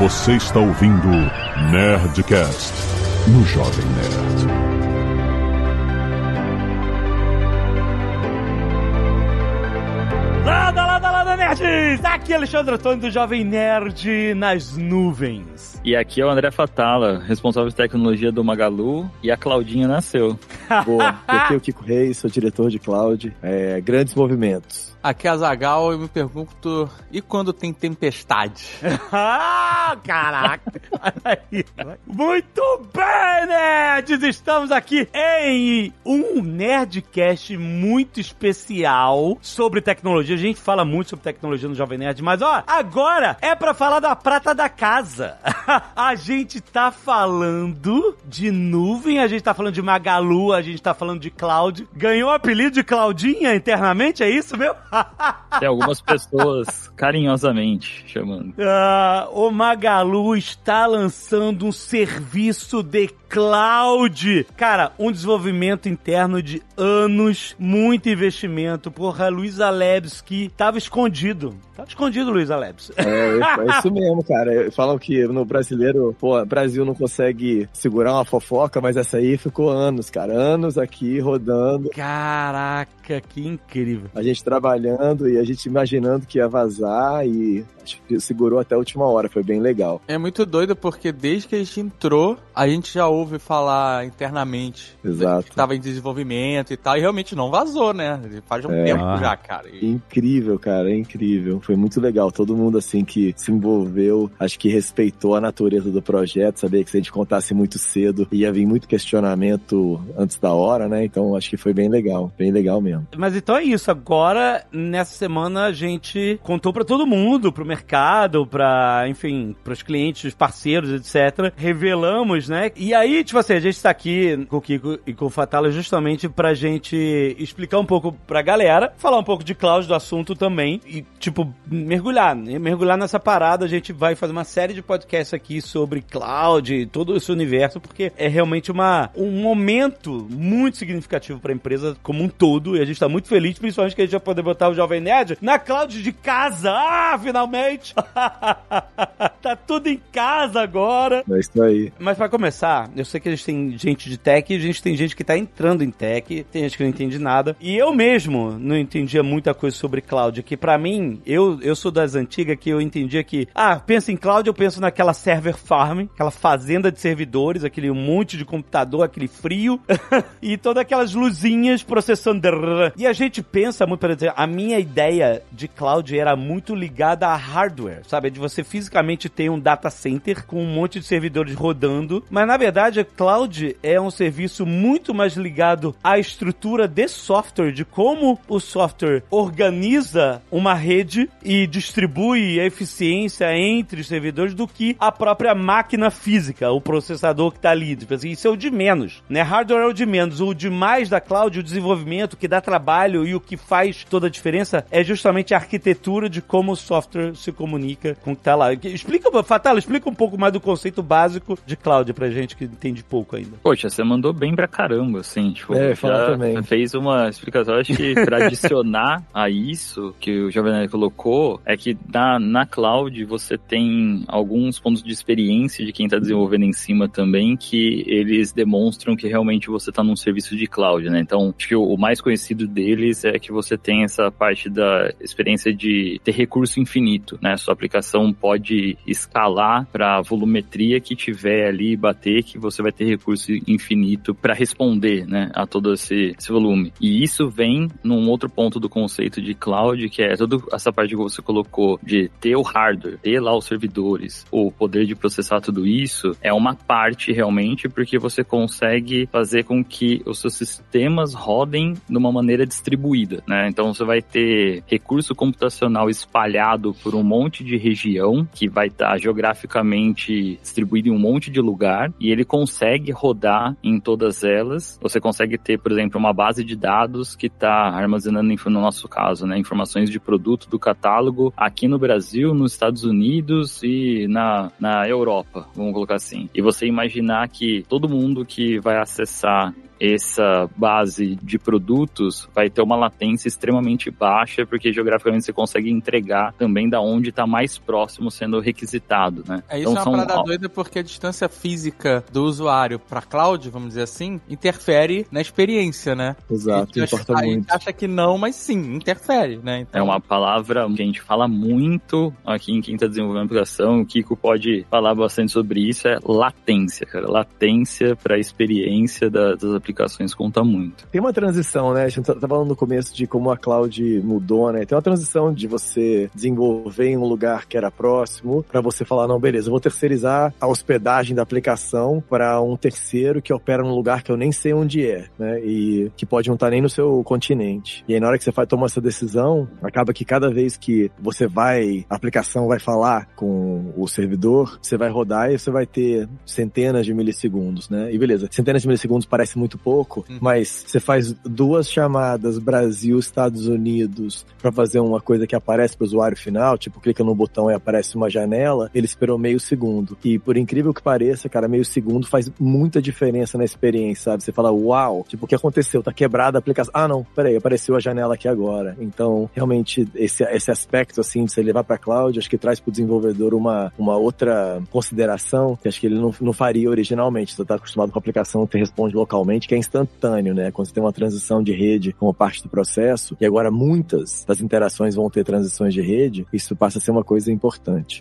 Você está ouvindo Nerdcast no Jovem Nerd. Lada, lada, lada, nerds! Aqui é Alexandre Antônio do Jovem Nerd nas nuvens. E aqui é o André Fatala, responsável de tecnologia do Magalu, e a Claudinha nasceu. Boa, aqui é o Kiko Reis, sou diretor de cloud. É, grandes movimentos. Aqui é a Zagal e me pergunto, e quando tem tempestade? ah, caraca! Muito bem, nerds! Estamos aqui em um Nerdcast muito especial sobre tecnologia. A gente fala muito sobre tecnologia no Jovem Nerd, mas ó, agora é pra falar da prata da casa. a gente tá falando de nuvem, a gente tá falando de Magalu, a gente tá falando de cloud. Ganhou o apelido de Claudinha internamente, é isso, meu? Tem algumas pessoas carinhosamente chamando. Ah, o Magalu está lançando um serviço de cloud. Cara, um desenvolvimento interno de anos, muito investimento. Porra, Luiz Alebski tava escondido. Tava escondido, Luiz Alebski. É, é isso mesmo, cara. Falam que no brasileiro, pô, Brasil não consegue segurar uma fofoca, mas essa aí ficou anos, cara. Anos aqui rodando. Caraca, que incrível. A gente trabalhando e a gente imaginando que ia vazar e que segurou até a última hora. Foi bem legal. É muito doido porque desde que a gente entrou, a gente já ouve falar internamente. Exato. Que tava em desenvolvimento e tal, e realmente não vazou, né? Faz um É. tempo Ah. já, cara. E- Incrível, cara, é incrível. Foi muito legal. Todo mundo, assim, que se envolveu, acho que respeitou a natureza do projeto, sabia que se a gente contasse muito cedo, ia vir muito questionamento antes da hora, né? Então, acho que foi bem legal, bem legal mesmo. Mas então é isso. Agora, nessa semana, a gente contou pra todo mundo, pro mercado, pra, enfim, pros clientes, os parceiros, etc. Revelamos, né? E aí, tipo assim, a gente tá aqui com o Kiko e com o Fatala justamente pra gente explicar um pouco pra galera, falar um pouco de cloud do assunto também e, tipo, mergulhar, né? Mergulhar nessa parada. A gente vai fazer uma série de podcasts aqui sobre cloud e todo esse universo, porque é realmente uma, um momento muito significativo pra empresa como um todo e a gente tá muito feliz, principalmente que a gente vai poder botar o Jovem Nerd na cloud de casa. Ah, finalmente! tá tudo em casa agora. É isso aí. Mas pra começar, eu sei que gente tem gente de tech e a gente tem gente que tá entrando em tech, tem gente que não entende nada. E eu mesmo não entendia muita coisa sobre cloud, que pra mim, eu, eu sou das antigas que eu entendia que, ah, pensa em cloud, eu penso naquela server farm, aquela fazenda de servidores, aquele monte de computador, aquele frio, e todas aquelas luzinhas processando. E a gente pensa muito, por exemplo, a minha ideia de cloud era muito ligada a hardware, sabe? De você fisicamente ter um data center com um monte de servidores rodando, mas na verdade a cloud é um serviço muito mais ligado à estrutura de software, de como o software organiza uma rede e distribui a eficiência entre os servidores do que a própria máquina física, o processador que está ali. Tipo assim, Isso é o de menos, né? Hardware é o de menos. O demais da cloud, o desenvolvimento que dá trabalho e o que faz toda a diferença é justamente a arquitetura de como o software se comunica com o que tá lá. Explica, Fatala, explica um pouco mais do conceito básico de cloud pra gente que entende pouco ainda. Poxa, você mandou bem pra caramba, assim, tipo, É, fala já também. fez uma explicação, acho que pra adicionar a isso que o Jovem Nerd colocou, é que na, na cloud você tem alguns pontos de experiência de quem tá desenvolvendo em cima também, que eles demonstram que realmente você tá num serviço de cloud, né? Então, acho que o, o mais conhecido deles é que você tem essa parte da experiência de ter recurso infinito, né? Sua aplicação pode escalar para volumetria que tiver ali bater que você vai ter recurso infinito para responder, né, a todo esse, esse volume. E isso vem num outro ponto do conceito de cloud, que é toda essa parte que você colocou de ter o hardware, ter lá os servidores, o poder de processar tudo isso, é uma parte realmente porque você consegue fazer com que os seus sistemas rodem de uma maneira distribuída, né? Então você vai ter recurso computacional espalhado por um monte de região que vai estar geograficamente distribuído em um monte de lugar e ele consegue rodar em todas elas. Você consegue ter, por exemplo, uma base de dados que está armazenando, no nosso caso, né, informações de produto do catálogo aqui no Brasil, nos Estados Unidos e na, na Europa, vamos colocar assim. E você imaginar que todo mundo que vai acessar essa base de produtos vai ter uma latência extremamente baixa, porque geograficamente você consegue entregar também da onde está mais próximo sendo requisitado, né? É isso então, é são uma parada doida porque a distância física do usuário para cloud, vamos dizer assim, interfere na experiência, né? Exato, gente importa acha, a gente muito. acha que não, mas sim, interfere, né? Então, É uma palavra que a gente fala muito aqui em quem está desenvolvendo aplicação. O Kiko pode falar bastante sobre isso. É latência, cara. Latência para a experiência da- das aplicações conta muito. Tem uma transição, né? A gente tá tá falando no começo de como a cloud mudou, né? Tem uma transição de você desenvolver em um lugar que era próximo para você falar, não, beleza, eu vou terceirizar a hospedagem da aplicação para um terceiro que opera num lugar que eu nem sei onde é, né? E que pode não estar nem no seu continente. E aí na hora que você faz, toma essa decisão, acaba que cada vez que você vai, a aplicação vai falar com o servidor, você vai rodar e você vai ter centenas de milissegundos, né? E beleza, centenas de milissegundos parece muito pouco, Uhum. mas você faz duas chamadas Brasil, Estados Unidos para fazer uma coisa que aparece para o usuário final, tipo clica no botão e aparece uma janela, ele esperou meio segundo. E por incrível que pareça, cara, meio segundo faz muita diferença na experiência, sabe? Você fala, uau, tipo, o que aconteceu? Tá quebrada a aplicação. Ah, não, peraí, apareceu a janela aqui agora. Então, realmente, esse, esse aspecto, assim, de você levar para cloud, acho que traz para o desenvolvedor uma, uma outra consideração que acho que ele não, não faria originalmente. Você tá acostumado com a aplicação que responde localmente, que é instantâneo, né? Quando você tem uma transição de rede como parte do processo, e agora muitas das interações vão ter transições de rede, isso passa a ser uma coisa importante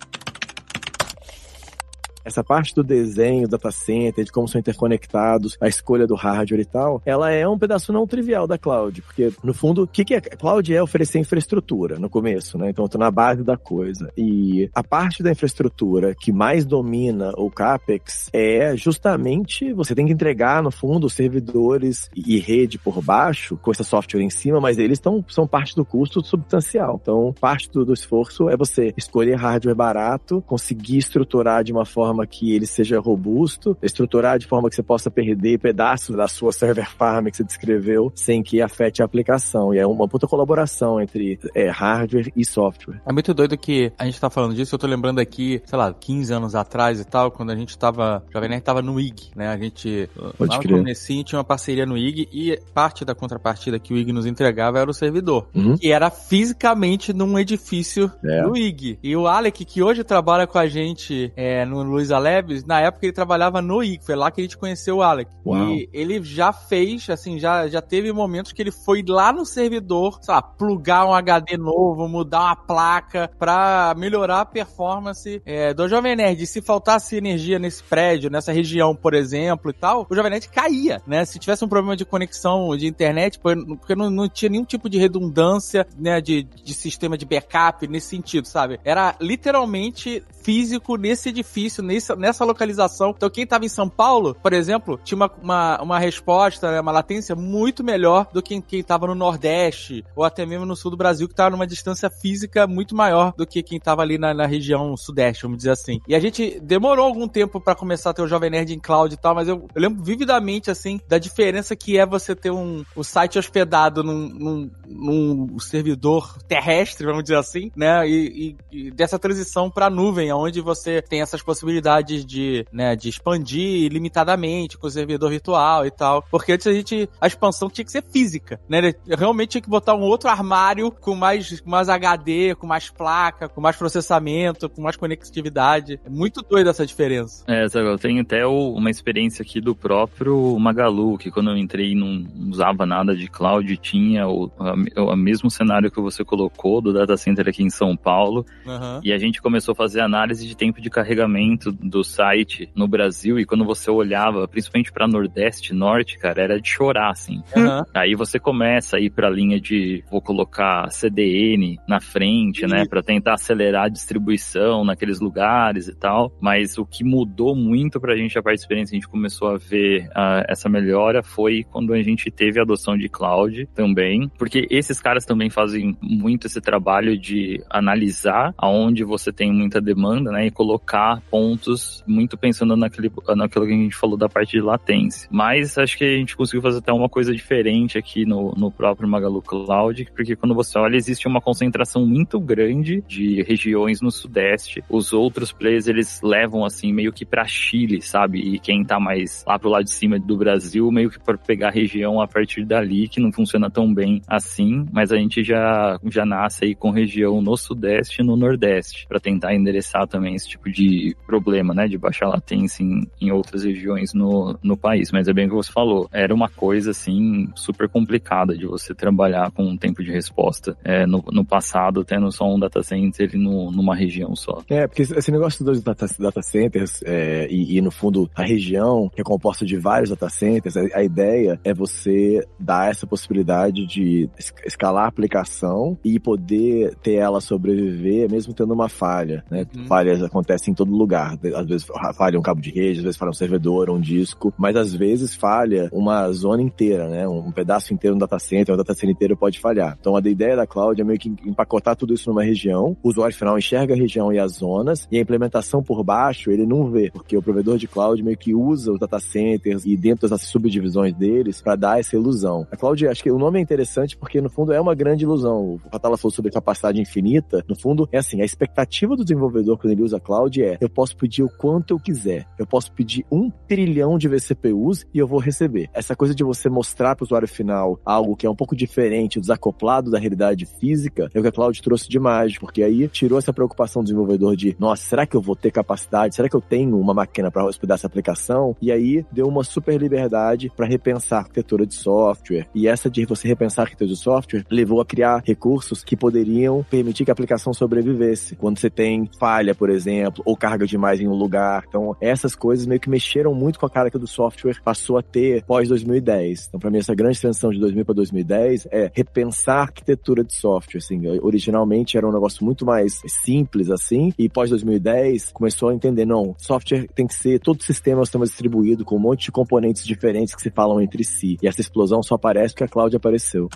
essa parte do desenho, data center, de como são interconectados, a escolha do hardware e tal, ela é um pedaço não trivial da cloud, porque no fundo, o que, que é cloud é oferecer infraestrutura no começo, né? Então eu tô na base da coisa. E a parte da infraestrutura que mais domina o CAPEX é justamente você tem que entregar, no fundo, servidores e rede por baixo, com esse software em cima, mas eles tão, são parte do custo substancial. Então, parte do, do esforço é você escolher hardware barato, conseguir estruturar de uma forma que ele seja robusto, estruturar de forma que você possa perder pedaços da sua server farm que você descreveu sem que afete a aplicação. E é uma puta colaboração entre é, hardware e software. É muito doido que a gente tá falando disso, eu tô lembrando aqui, sei lá, 15 anos atrás e tal, quando a gente tava, Jovem Nerd tava no IG, né? A gente, Pode lá no crer. comecinho, tinha uma parceria no IG e parte da contrapartida que o IG nos entregava era o servidor, Uhum. que era fisicamente num edifício É. do IG. E o Alec, que hoje trabalha com a gente é, no Luiza Labs, na época ele trabalhava no IG, foi lá que a gente conheceu o Alec. Uau. E ele já fez, assim, já, já teve momentos que ele foi lá no servidor, sei lá, plugar um HD novo, mudar uma placa pra melhorar a performance é, do Jovem Nerd. E se faltasse energia nesse prédio, nessa região, por exemplo, e tal, o Jovem Nerd caía, né? Se tivesse um problema de conexão de internet, por- porque não, não tinha nenhum tipo de redundância, né, de, de sistema de backup nesse sentido, sabe? Era literalmente físico nesse edifício, nessa, nessa localização. Então, quem tava em São Paulo, por exemplo, tinha uma, uma, uma resposta, né, uma latência muito melhor do que quem tava no Nordeste ou até mesmo no sul do Brasil, que tava numa distância física muito maior do que quem tava ali na, na região Sudeste, vamos dizer assim. E a gente demorou algum tempo pra começar a ter o Jovem Nerd em cloud e tal, mas eu, eu lembro vividamente, assim, da diferença que é você ter um, o site hospedado num, num, num servidor terrestre, vamos dizer assim, né? E, e- e dessa transição pra nuvem, onde você tem essas possibilidades de, né, de expandir ilimitadamente com o servidor virtual e tal. Porque antes a gente, a expansão tinha que ser física, né? Realmente tinha que botar um outro armário com mais, com mais HD, com mais placa, com mais processamento, com mais conectividade. É muito doida essa diferença. É, sabe, eu tenho até o- uma experiência aqui do próprio Magalu, que quando eu entrei não usava nada de cloud, tinha o, a- o mesmo cenário que você colocou do data center aqui em São Paulo, Aham. e a gente começou a fazer análise de tempo de carregamento do site no Brasil, e quando você olhava, principalmente para Nordeste, Norte, cara, era de chorar, assim. Aham. Aí você começa a ir para a linha de vou colocar CDN na frente, né, para tentar acelerar a distribuição naqueles lugares e tal. Mas o que mudou muito pra gente a parte de experiência, a gente começou a ver ah, essa melhora foi quando a gente teve a adoção de cloud também, porque esses caras também fazem muito esse trabalho de analisar aonde você tem muita demanda, né, e colocar pontos muito pensando naquele, naquilo que a gente falou da parte de latência. Mas acho que a gente conseguiu fazer até uma coisa diferente aqui no, no próprio Magalu Cloud, porque quando você olha, existe uma concentração muito grande de regiões no Sudeste. Os outros players, eles levam assim, meio que para Chile, sabe? E quem tá mais lá pro lado de cima do Brasil, meio que para pegar a região a partir dali, que não funciona tão bem assim, mas a gente já, já nasce aí com região no Sudeste e no Nordeste, para tentar endereçar também esse tipo de problema, né? De baixa latência em, em outras regiões no, no país. Mas é bem o que você falou, era uma coisa assim super complicada de você trabalhar com um tempo de resposta é, no, no passado, tendo só um data center no, numa região só. É, porque esse negócio dos data, data centers é, e, e, no fundo, a região, que é composta de vários data centers, a, a ideia é você dar essa possibilidade de escalar a aplicação e poder ter ela sobreviver mesmo tendo uma falha, né? Uhum. Falhas acontecem em todo lugar. Às vezes falha um cabo de rede, às vezes falha um servidor, um disco, mas às vezes falha uma zona inteira, né? Um pedaço inteiro no data center, um data center inteiro pode falhar. Então a ideia da cloud é meio que empacotar tudo isso numa região, o usuário final enxerga a região e as zonas, e a implementação por baixo ele não vê, porque o provedor de cloud meio que usa os data centers e dentro das subdivisões deles para dar essa ilusão. A cloud, acho que o nome é interessante porque no fundo é uma grande ilusão. O Fatala falou sobre capacidade infinita, no fundo é assim, a expectativa do desenvolvedor quando ele usa cloud é, eu posso pedir o quanto eu quiser, eu posso pedir um trilhão de vCPUs e eu vou receber. Essa coisa de você mostrar para o usuário final algo que é um pouco diferente, desacoplado da realidade física, é o que a cloud trouxe de porque aí tirou essa preocupação do desenvolvedor de, nossa, será que eu vou ter capacidade? Será que eu tenho uma máquina para hospedar essa aplicação? E aí deu uma super liberdade para repensar a arquitetura de software. E essa de você repensar a arquitetura de software levou a criar recursos que poderiam permitir que a aplicação sobrevivesse. Quando você tem falha, por exemplo, ou carga demais em um lugar. Então, essas coisas meio que mexeram muito com a cara que do software passou a ter pós 2010. Então, para mim, essa grande transição de 2000 para 2010 é repensar a arquitetura de software. Assim, originalmente era um negócio muito mais simples assim, e pós 2010 começou a entender, não, software tem que ser todo sistema, sistema distribuído com um monte de componentes diferentes que se falam entre si. E essa explosão só aparece porque a cloud apareceu.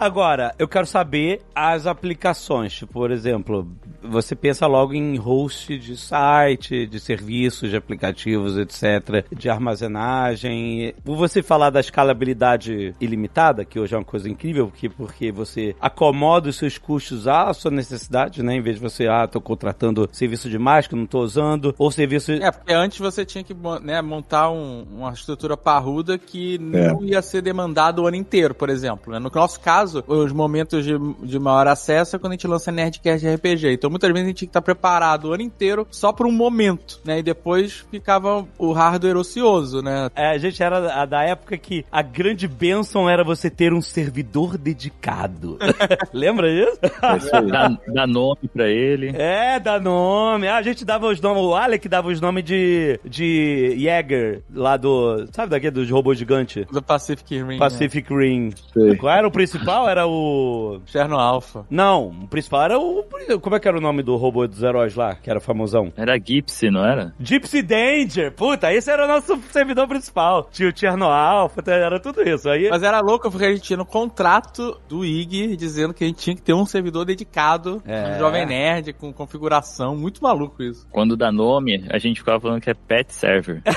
Agora, eu quero saber as aplicações. Tipo, por exemplo, você pensa logo em host de site, de serviços, de aplicativos, etc., de armazenagem. Por você falar da escalabilidade ilimitada, que hoje é uma coisa incrível, porque, porque você acomoda os seus custos à sua necessidade, né? Em vez de você, ah, tô contratando serviço demais que não tô usando, ou serviço... É, porque antes você tinha que né, montar um, uma estrutura parruda que não é. ia ser demandado o ano inteiro, por exemplo. Né? No nosso caso, caso, os momentos de, de maior acesso é quando a gente lança Nerdcast RPG. Então muitas vezes a gente tinha que estar preparado o ano inteiro só por um momento, né? E depois ficava o hardware ocioso, né? É, a gente era da época que a grande bênção era você ter um servidor dedicado. Lembra disso? É dá, dá, nome pra ele. É, dá nome. Ah, a gente dava os nomes, o Alec dava os nomes de, de Jäger, lá do, sabe daqui, dos robôs gigantes? Do Pacific Rim. Pacific né? Rim. Sei. Qual era o principal? Principal era o. Cherno Alpha. Não, o principal era o. Como é que era o nome do robô dos heróis lá, que era famosão? Era Gypsy, não era? Gypsy Danger! Puta, esse era o nosso servidor principal. Tinha o Cherno Alpha, era tudo isso. Aí... Mas era louco porque a gente tinha no contrato do IG dizendo que a gente tinha que ter um servidor dedicado é. Jovem Nerd, com configuração. Muito maluco isso. Quando dá nome, a gente ficava falando que é pet server.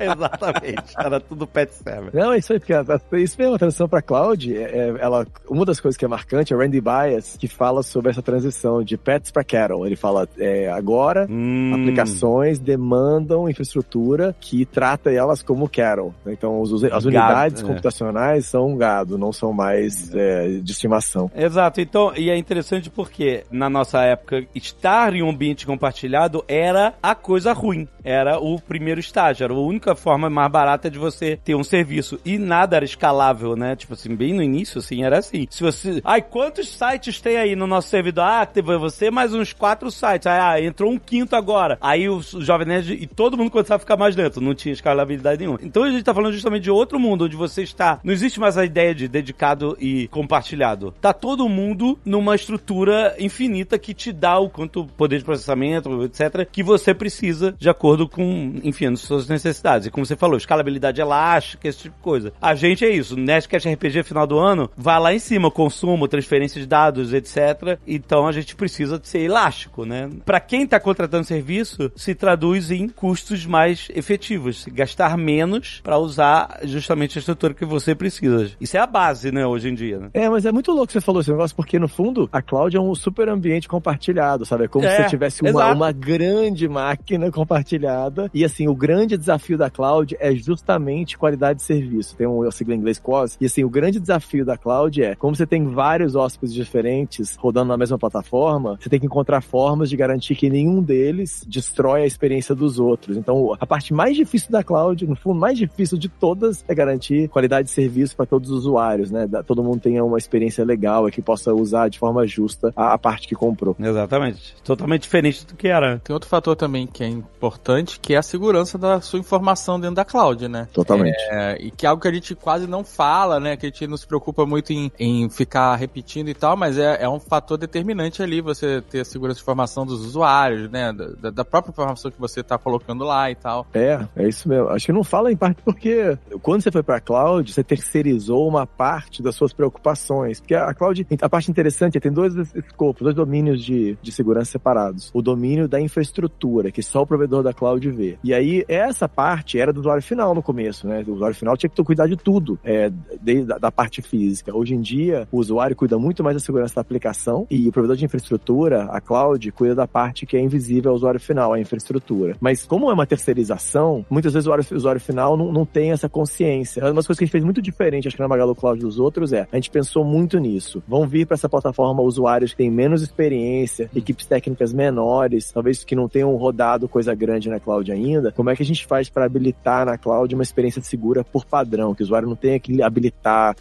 Exatamente. Era tudo pet server. Não, é isso aí, porque isso mesmo, transição para cloud, é, é, ela, uma das coisas que é marcante é Randy Bias, que fala sobre essa transição de pets para cattle. Ele fala, é, agora, hum. aplicações demandam infraestrutura que trata elas como cattle. Então, os, as unidades gado, é. computacionais são gado, não são mais é, de estimação. Exato. Então, e é interessante porque, na nossa época, estar em um ambiente compartilhado era a coisa ruim. Era o primeiro estágio, era a única forma mais barata de você ter um serviço. E nada era escalável né? Tipo assim, bem no início, assim, era assim. Se você. Ai, quantos sites tem aí no nosso servidor? Ah, teve você mais uns quatro sites. Ah, entrou um quinto agora. Aí o, Jovem Nerd e todo mundo começava a ficar mais lento. Não tinha escalabilidade nenhuma. Então a gente tá falando justamente de outro mundo, onde você está. Não existe mais a ideia de dedicado e compartilhado. Tá todo mundo numa estrutura infinita que te dá o quanto poder de processamento, etc., que você precisa de acordo com, enfim, as suas necessidades. E como você falou, escalabilidade elástica, esse tipo de coisa. A gente é isso, né? Nerdcast RPG final do ano, vai lá em cima, consumo, transferência de dados, etc. Então a gente precisa ser elástico, né? Para quem tá contratando serviço, se traduz em custos mais efetivos, gastar menos para usar justamente a estrutura que você precisa. Isso é a base, né, hoje em dia, né? É, mas é muito louco que você falou esse negócio, porque no fundo a cloud é um super ambiente compartilhado, sabe? É como É, se você tivesse uma, uma grande máquina compartilhada. E assim, o grande desafio da cloud é justamente qualidade de serviço. Tem um sigla em inglês E assim, o grande desafio da cloud é, como você tem vários hóspedes diferentes rodando na mesma plataforma, você tem que encontrar formas de garantir que nenhum deles destrói a experiência dos outros. Então, a parte mais difícil da cloud, no fundo, mais difícil de todas, é garantir qualidade de serviço para todos os usuários, né? Da- Todo mundo tenha uma experiência legal e que possa usar de forma justa a, a parte que comprou. Exatamente. Totalmente diferente do que era. Tem outro fator também que é importante, que é a segurança da sua informação dentro da cloud, né? Totalmente. É, e que é algo que a gente quase não fala, né? Que a gente não se preocupa muito em, em ficar repetindo e tal, mas é, é um fator determinante ali você ter a segurança de informação dos usuários, né? Da, da própria informação que você tá colocando lá e tal. É, é isso mesmo. Acho que não fala em parte porque quando você foi pra cloud, você terceirizou uma parte das suas preocupações. Porque a cloud, a parte interessante é tem dois escopos, dois domínios de, de segurança separados. O domínio da infraestrutura, que só o provedor da cloud vê. E aí, essa parte era do usuário final no começo, né? O usuário final tinha que cuidar de tudo, é, desde da parte física. Hoje em dia, o usuário cuida muito mais da segurança da aplicação e o provedor de infraestrutura, a cloud, cuida da parte que é invisível ao usuário final, a infraestrutura. Mas como é uma terceirização, muitas vezes o usuário, o usuário final não, não tem essa consciência. Uma das coisas que a gente fez muito diferente, acho que na Magalu Cloud dos outros, é a gente pensou muito nisso. Vão vir para essa plataforma usuários que têm menos experiência, equipes técnicas menores, talvez que não tenham rodado coisa grande na cloud ainda. Como é que a gente faz para habilitar na cloud uma experiência segura por padrão, que o usuário não tenha que habilitar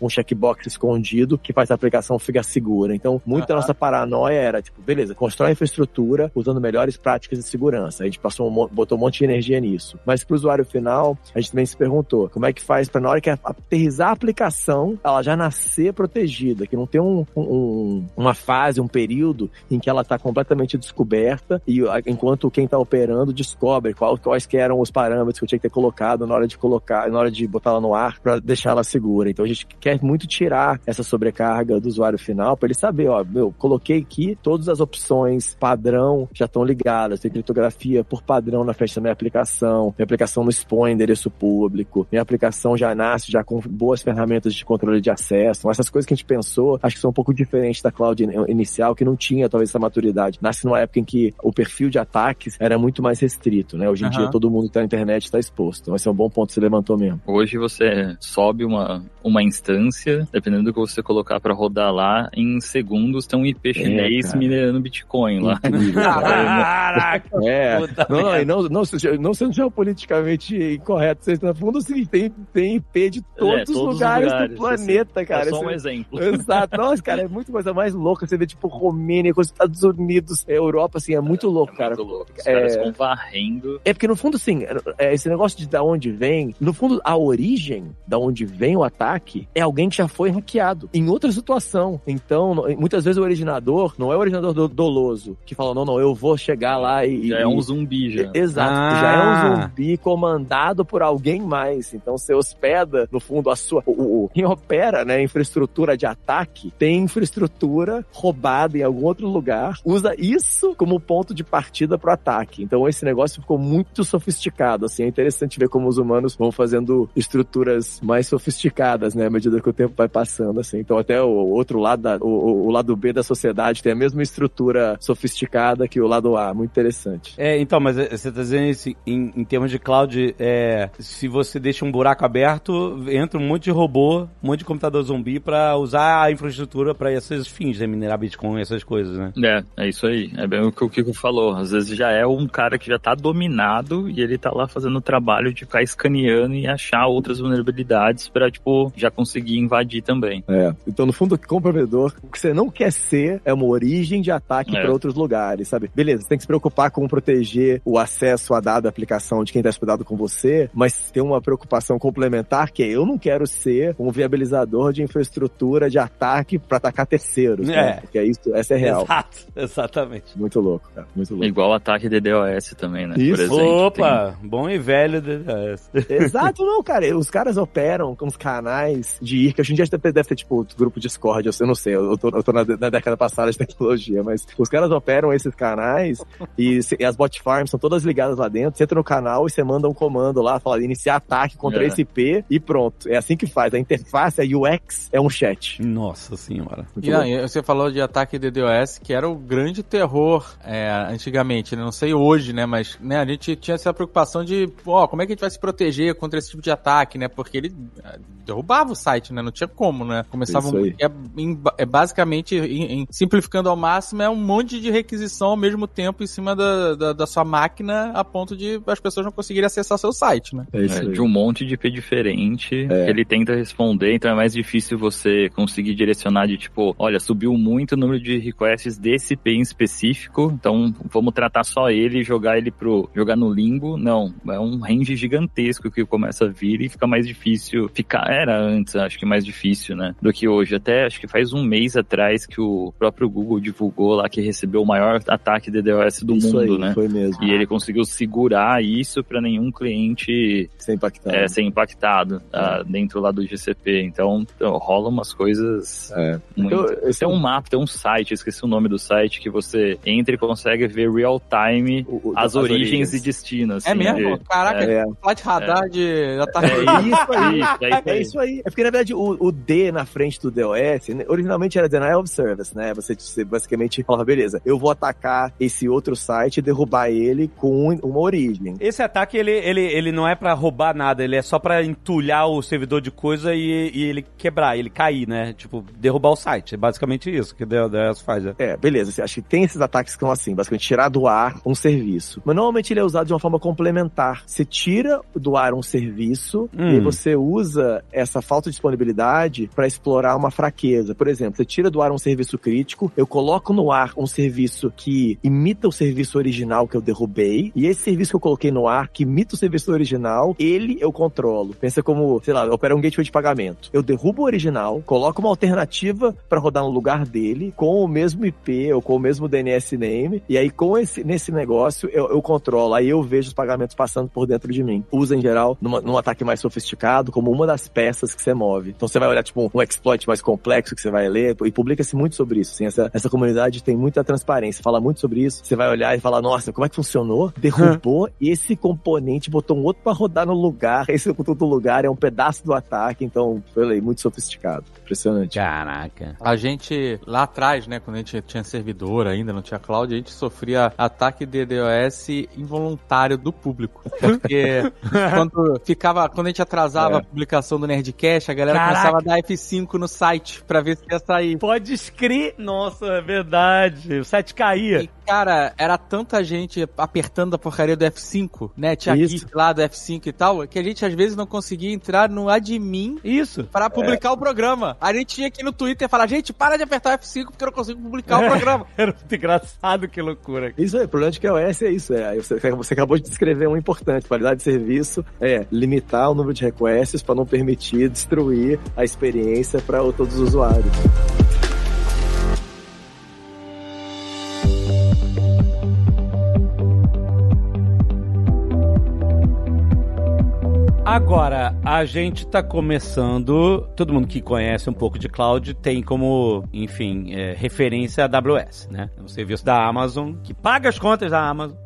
um checkbox escondido que faz a aplicação ficar segura. Então, muita da nossa paranoia era, tipo, beleza, constrói a infraestrutura usando melhores práticas de segurança. A gente passou um, botou um monte de energia nisso. Mas para o usuário final, a gente também se perguntou como é que faz para na hora que aterrizar a aplicação, ela já nascer protegida, que não tem um, um- uma fase, um período em que ela está completamente descoberta e enquanto quem está operando descobre qual, quais que eram os parâmetros que eu tinha que ter colocado na hora de colocar, na hora de botar ela no ar para deixar ela segura. Então a gente quer muito tirar essa sobrecarga do usuário final para ele saber, ó, meu, coloquei aqui todas as opções padrão já estão ligadas, tem criptografia por padrão na frente da minha aplicação, minha aplicação não expõe endereço público, minha aplicação já nasce já com boas ferramentas de controle de acesso. Então, essas coisas que a gente pensou, acho que são um pouco diferentes da cloud in- inicial, que não tinha talvez essa maturidade. Nasce numa época em que o perfil de ataques era muito mais restrito, né? Hoje em Aham. dia todo mundo que tá na internet está exposto. Então esse é um bom ponto que você levantou mesmo. Hoje você sobe uma, uma instância, dependendo do que você colocar pra rodar lá, em segundos tem um IP chinês cara. minerando Bitcoin lá. Caraca! É, não, não, não, não, sendo geopoliticamente incorreto, vocês no fundo é seguinte, tem, tem IP de todos, É, os todos os lugares, lugares, do planeta, cara. é só um exemplo. Exato. Nossa, cara, é muito coisa mais louca. Você vê, tipo, Romênia, com os Estados Unidos, Europa, assim, é muito louco, É cara. muito louco. Os É- caras vão varrendo. É porque, no fundo, assim, é, esse negócio de da onde vem, no fundo, a origem da onde vem o ataque é alguém que já foi hackeado em outra situação. Então, muitas vezes o originador não é o originador do- doloso que fala, não, não, eu vou chegar lá e. Já e- é um zumbi já. Exato, Ah. já é um zumbi comandado por alguém mais. Então você hospeda, no fundo, a sua. O, o- quem opera, né, a infraestrutura de ataque tem infraestrutura roubada em algum outro lugar, usa isso como ponto de partida pro ataque. Então esse negócio ficou muito sofisticado. Assim, é interessante ver como os humanos vão fazendo estruturas mais sofisticadas, né, à medida que o tempo vai passando. Assim. Então até o outro lado, da- o, o- lado B da sociedade tem a mesma estrutura sofisticada que o lado A. Muito interessante. É, então, mas é, você tá dizendo isso em, em termos de cloud, é, se você deixa um buraco aberto, entra um monte de robô, um monte de computador zumbi pra usar a infraestrutura pra esses fins, né? Minerar Bitcoin, essas coisas, né? É, é isso aí. É bem o que o Kiko falou. Às vezes já é um cara que já tá dominado e ele tá lá fazendo o trabalho de ficar escaneando e achar outras vulnerabilidades pra, tipo, já conseguir invadir também. É. Então, no fundo, como provedor, o que você não quer ser é uma origem de ataque É. para outros lugares, sabe? Beleza, você tem que se preocupar com proteger o acesso a dada aplicação de quem está hospedado com você, mas tem uma preocupação complementar que é eu não quero ser um viabilizador de infraestrutura de ataque para atacar terceiros, É. né? Porque é isso, essa é real. Exato, exatamente. Muito louco, cara. Muito louco. Igual o ataque DDoS também, né? Por Isso. exemplo. Opa, bom e velho DDoS. Exato, não, cara. Os caras operam com os canais canais de IR, que hoje em dia deve, ter, tipo, grupo Discord, eu não sei, eu tô, eu tô na, na, década passada de tecnologia, mas os caras operam esses canais e, e, as bot farms são todas ligadas lá dentro, você entra no canal e você manda um comando lá, fala iniciar ataque contra é. esse IP e pronto. É assim que faz. A interface, a UX, é um chat. Nossa senhora. E aí, você falou de ataque DDoS, que era o grande terror é, antigamente, né? não sei hoje, né, mas né, a gente tinha essa preocupação de, ó, como é que a gente vai se proteger contra esse tipo de ataque, né, porque ele é, derrubava o site, né, não tinha como, né, começava, é, é, basicamente, em, em, simplificando ao máximo, é um monte de requisição ao mesmo tempo em cima da, da, da sua máquina, a ponto de as pessoas não conseguirem acessar seu site, né. É, é de um monte de IP diferente, é. ele tenta responder, então é mais difícil você conseguir direcionar de tipo, olha, subiu muito o número de requests desse IP em específico, então vamos tratar só ele e jogar ele pro, jogar no limbo, não, é um range gigantesco que começa a vir e fica mais difícil, ficar, era antes, acho que mais difícil, né, do que hoje, até acho que faz um mês atrás que o próprio Google divulgou lá que recebeu o maior ataque DDoS do isso mundo, aí, né, foi mesmo. e ele conseguiu segurar isso para nenhum cliente ser impactado, é, ser impactado tá, dentro lá do GCP, então, então rola umas coisas é. muito... Eu, tem um mapa, tem um site, esqueci o nome do site, que você entra e consegue ver real time o, o, as, as origens, origens, e destinos. É assim, é mesmo? De, Caraca, é, flight radar é. de ataque. É isso aí. é isso aí. É porque, na verdade, o, o, D na frente do DOS, né, originalmente era Denial of Service, né? Você, você basicamente falava, beleza, eu vou atacar esse outro site e derrubar ele com uma origem. Esse ataque, ele, ele, ele não é para roubar nada, ele é só para entulhar o servidor de coisa e, e ele quebrar, ele cair, né? Tipo, derrubar o site. É basicamente isso que o DOS faz. Né? É, beleza. Você acha que tem esses ataques que são assim, basicamente tirar do ar um serviço. Mas normalmente ele é usado de uma forma complementar. Você tira do ar um serviço hum. e você usa essa falta de disponibilidade para explorar uma fraqueza. Por exemplo, você tira do ar um serviço crítico, eu coloco no ar um serviço que imita o serviço original que eu derrubei, e esse serviço que eu coloquei no ar, que imita o serviço original, ele eu controlo. Pensa como, sei lá, opera um gateway de pagamento. Eu derrubo o original, coloco uma alternativa para rodar no lugar dele, com o mesmo IP ou com o mesmo DNS name, e aí com esse nesse negócio eu, eu controlo, aí eu vejo os pagamentos passando por dentro de mim. Usa em geral numa, num ataque mais sofisticado como uma das peças que você move. Então você vai olhar tipo um exploit mais complexo que você vai ler e publica-se muito sobre isso. Assim, essa, essa comunidade tem muita transparência, fala muito sobre isso. Você vai olhar e falar, nossa, como é que funcionou? Derrubou esse componente, botou um outro para rodar no lugar. Esse outro lugar é um pedaço do ataque, então foi muito sofisticado. Impressionante. Caraca. A gente lá atrás, né, quando a gente tinha servidor ainda, não tinha cloud, a gente sofria ataque de DDoS involuntário do público. Porque quando ficava, quando a gente atrasava é. a publicação do Nerdcast, a galera Caraca. começava a dar F5 no site pra ver se ia sair. Pode escrever. Nossa, é verdade. O site caía. E, cara, era tanta gente apertando a porcaria do F5, né? Tinha Isso. GIF lá do F5 e tal, que a gente às vezes não conseguia entrar no admin. Isso. Para publicar é. o programa. A gente tinha aqui no Twitter falar, gente, para de apertar F5 porque eu não consigo publicar o programa. Era muito engraçado, que loucura. Isso aí, o problema de QoS é isso. É, você, você acabou de descrever um importante. Qualidade de serviço é limitar o número de requests para não permitir destruir a experiência para todos os usuários. Agora, a gente tá começando. Todo mundo que conhece um pouco de cloud tem como, enfim, é, referência a AWS, né? É um serviço da Amazon que paga as contas da Amazon.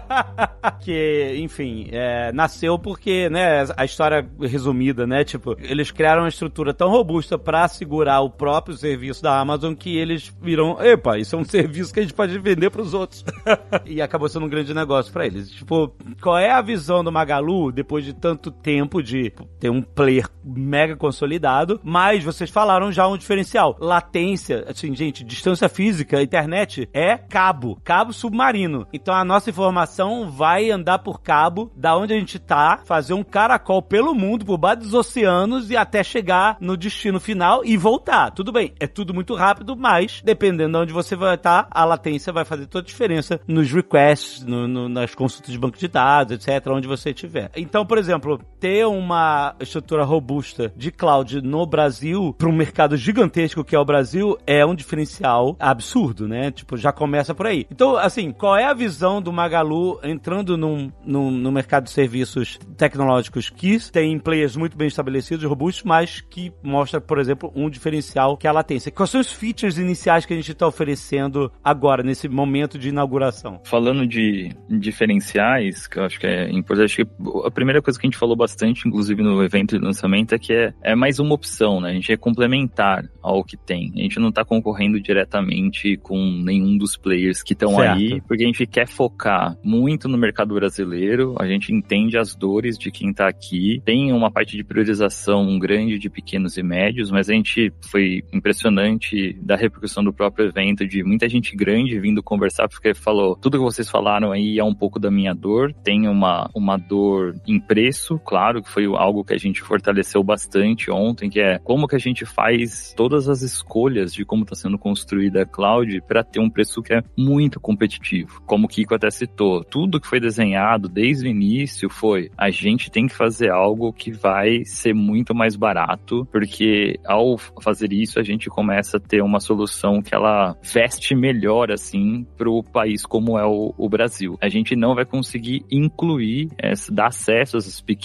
que, enfim, é, nasceu porque, né, a história resumida, né? Tipo, eles criaram uma estrutura tão robusta para segurar o próprio serviço da Amazon que eles viram, epa, isso é um serviço que a gente pode vender para os outros. e acabou sendo um grande negócio para eles. Tipo, qual é a visão do Magalu depois de tanto tempo de ter um player mega consolidado, mas vocês falaram já um diferencial. Latência, assim, gente, distância física, internet é cabo, cabo submarino. Então a nossa informação vai andar por cabo da onde a gente tá, fazer um caracol pelo mundo, por baixo dos oceanos e até chegar no destino final e voltar. Tudo bem, é tudo muito rápido, mas dependendo de onde você vai estar, a latência vai fazer toda a diferença nos requests, no, no, nas consultas de banco de dados, etc., onde você estiver. Então, por exemplo, ter uma estrutura robusta de cloud no Brasil, para um mercado gigantesco que é o Brasil, é um diferencial absurdo, né? Tipo, já começa por aí. Então, assim, qual é a visão do Magalu entrando num, num, no mercado de serviços tecnológicos que tem players muito bem estabelecidos, robustos, mas que mostra, por exemplo, um diferencial que ela tem? Quais são os features iniciais que a gente está oferecendo agora, nesse momento de inauguração? Falando de diferenciais, que eu acho que é importante, acho que a primeira coisa que a gente falou bastante, inclusive no evento de lançamento, é que é, é mais uma opção, né? A gente é complementar ao que tem. A gente não está concorrendo diretamente com nenhum dos players que estão aí, porque a gente quer focar muito no mercado brasileiro, a gente entende as dores de quem está aqui, tem uma parte de priorização grande de pequenos e médios, mas a gente foi impressionante da repercussão do próprio evento, de muita gente grande vindo conversar, porque falou, tudo que vocês falaram aí é um pouco da minha dor, tem uma, uma dor em preço, claro, que foi algo que a gente fortaleceu bastante ontem, que é como que a gente faz todas as escolhas de como está sendo construída a cloud para ter um preço que é muito competitivo. Como o Kiko até citou, tudo que foi desenhado desde o início foi a gente tem que fazer algo que vai ser muito mais barato, porque ao fazer isso a gente começa a ter uma solução que ela veste melhor assim para o país como é o, o, Brasil. A gente não vai conseguir incluir, é, dar acesso às pequenas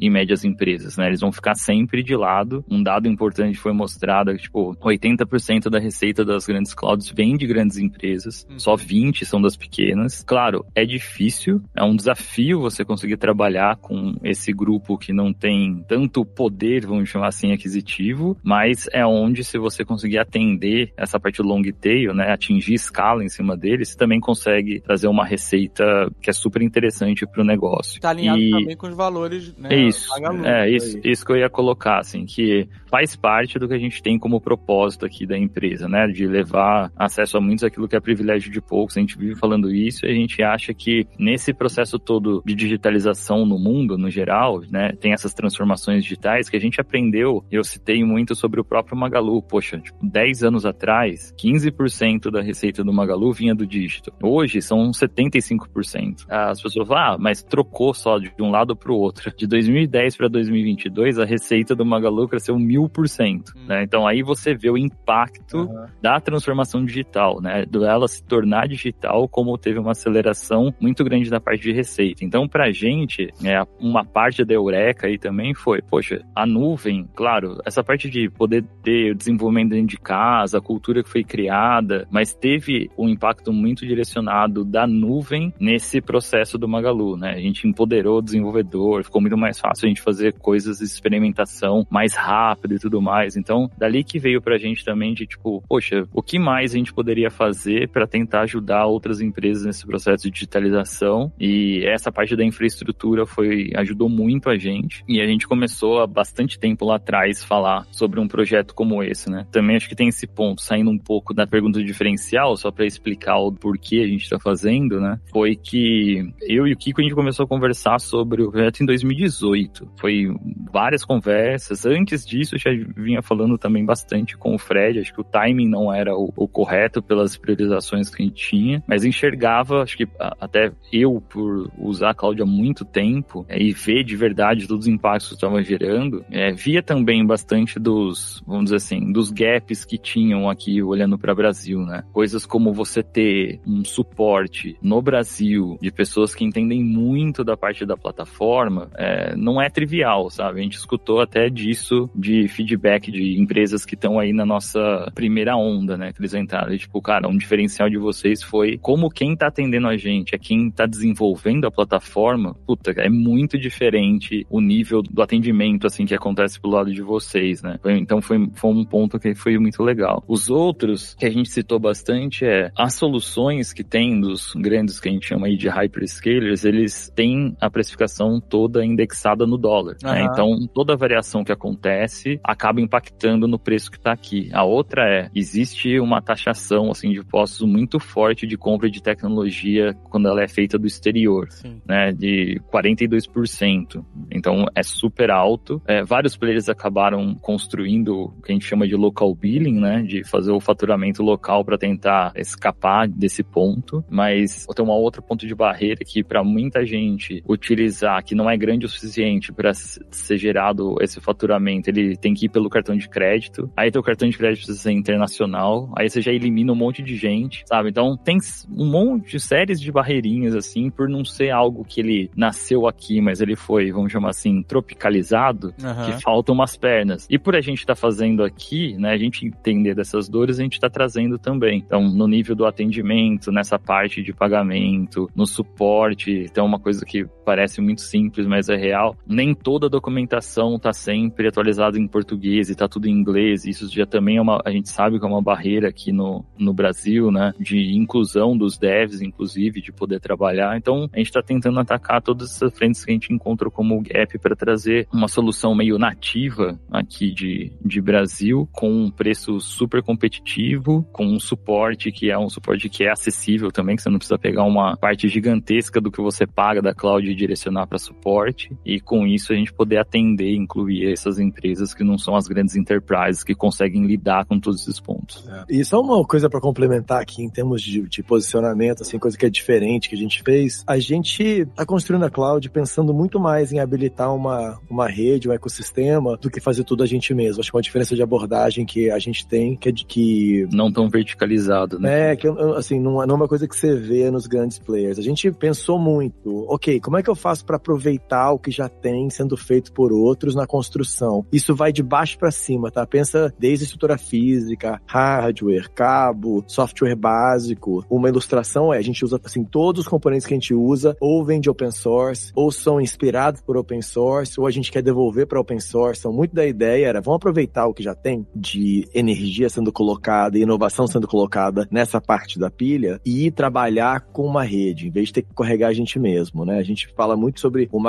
e médias empresas, né? Eles vão ficar sempre de lado. Um dado importante foi mostrado que, tipo, 80% da receita das grandes clouds vem de grandes empresas, uhum. só 20 são das pequenas. Claro, é difícil, é um desafio você conseguir trabalhar com esse grupo que não tem tanto poder, vamos chamar assim, aquisitivo, mas é onde se você conseguir atender essa parte long tail, né, atingir escala em cima deles, você também consegue trazer uma receita que é super interessante para o negócio. Tá alinhado e... também com os valores, né? É isso, é isso, isso que eu ia colocar, assim, que faz parte do que a gente tem como propósito aqui da empresa, né? De levar acesso a muitos aquilo que é privilégio de poucos. A gente vive falando isso e a gente acha que nesse processo todo de digitalização no mundo, no geral, né? Tem essas transformações digitais que a gente aprendeu. Eu citei muito sobre o próprio Magalu. Poxa, tipo, 10 anos atrás, 15% da receita do Magalu vinha do dígito. Hoje são 75%. As pessoas falam, ah, mas trocou só de um lado para o outro. De 2010 para 2022, a receita do Magalu cresceu mil por cento, né? Hum. Então aí você vê o impacto uhum. da transformação digital, né? Do ela se tornar digital, como teve uma aceleração muito grande da parte de receita. Então, pra gente, é, uma parte da Eureka aí também foi, poxa, a nuvem, claro, essa parte de poder ter o desenvolvimento dentro de casa, a cultura que foi criada, mas teve um impacto muito direcionado da nuvem nesse processo do Magalu, né? A gente empoderou o desenvolvedor, ficou muito mais fácil a gente fazer coisas de experimentação mais rápido e tudo mais. Então, dali que veio pra gente também de tipo, poxa, o que mais a gente poderia fazer para tentar ajudar outras empresas nesse processo de digitalização? E essa parte da infraestrutura foi ajudou muito a gente. E a gente começou há bastante tempo lá atrás falar sobre um projeto como esse, né? Também acho que tem esse ponto, saindo um pouco da pergunta diferencial, só para explicar o porquê a gente está fazendo, né? Foi que eu e o Kiko a gente começou a conversar sobre o projeto em 2018. Foi várias conversas. Antes disso, já vinha falando também bastante com o Fred, acho que o timing não era o, o correto pelas priorizações que a gente tinha, mas enxergava, acho que até eu, por usar a Cloud há muito tempo é, e ver de verdade todos os impactos que estava gerando, é, via também bastante dos, vamos dizer assim, dos gaps que tinham aqui olhando para o Brasil, né? Coisas como você ter um suporte no Brasil de pessoas que entendem muito da parte da plataforma, é, não é trivial, sabe? A gente escutou até disso de feedback de empresas que estão aí na nossa primeira onda, né? Que eles entraram. E, tipo, cara, um diferencial de vocês foi como quem tá atendendo a gente, é quem tá desenvolvendo a plataforma, puta, é muito diferente o nível do atendimento, assim, que acontece pro lado de vocês, né? Então foi, foi um ponto que foi muito legal. Os outros que a gente citou bastante é as soluções que tem dos grandes que a gente chama aí de hyperscalers, eles têm a precificação toda indexada no dólar, uhum. né? Então toda variação que acontece acaba impactando no preço que está aqui. A outra é, existe uma taxação assim de impostos muito forte de compra de tecnologia quando ela é feita do exterior, Sim. né, de 42%. Então é super alto. É, vários players acabaram construindo o que a gente chama de local billing, né, de fazer o faturamento local para tentar escapar desse ponto. Mas tem uma outra ponto de barreira que para muita gente utilizar que não é grande o suficiente para ser gerado esse faturamento, ele tem que ir pelo cartão de crédito. Aí teu cartão de crédito precisa ser internacional. Aí você já elimina um monte de gente, sabe? Então tem um monte de séries de barreirinhas assim por não ser algo que ele nasceu aqui, mas ele foi, vamos chamar assim, tropicalizado, uhum. que faltam umas pernas. E por a gente estar tá fazendo aqui, né, a gente entender dessas dores, a gente está trazendo também. Então, no nível do atendimento, nessa parte de pagamento, no suporte, então uma coisa que parece muito simples, mas é real. Nem toda a documentação está sempre atualizada em português e está tudo em inglês. Isso já também é uma, a gente sabe que é uma barreira aqui no, no Brasil, né, de inclusão dos devs, inclusive, de poder trabalhar. Então, a gente está tentando atacar todas essas frentes que a gente encontra como gap para trazer uma solução meio nativa aqui de, de Brasil, com um preço super competitivo, com um suporte que é um suporte que é acessível também, que você não precisa pegar uma parte gigantesca do que você paga da cloud e direcionar para suporte. E com isso a gente poder atender, incluir essas empresas que não são as grandes enterprises que conseguem lidar com todos esses pontos. É. E só uma coisa para complementar aqui em termos de, de posicionamento, assim, coisa que é diferente que a gente fez. A gente está construindo a cloud pensando muito mais em habilitar uma, uma rede, um ecossistema, do que fazer tudo a gente mesmo. Acho que é uma diferença de abordagem que a gente tem, que é de que. Não tão verticalizado, né? É, que assim, não, não é uma coisa que você vê nos grandes players. A gente pensou muito, ok, como é que eu faço para aproveitar o que já tem sendo feito por outros na construção? Isso vai de baixo para cima, tá? Pensa desde estrutura física, hardware, cabo, software básico. Uma ilustração é a gente usa assim todos os componentes que a gente usa ou vem de open source, ou são inspirados por open source, ou a gente quer devolver para open source. Então, muito da ideia era, vamos aproveitar o que já tem de energia sendo colocada e inovação sendo colocada nessa parte da pilha e trabalhar com uma rede, em vez de ter que carregar a gente mesmo, né? A gente fala muito sobre o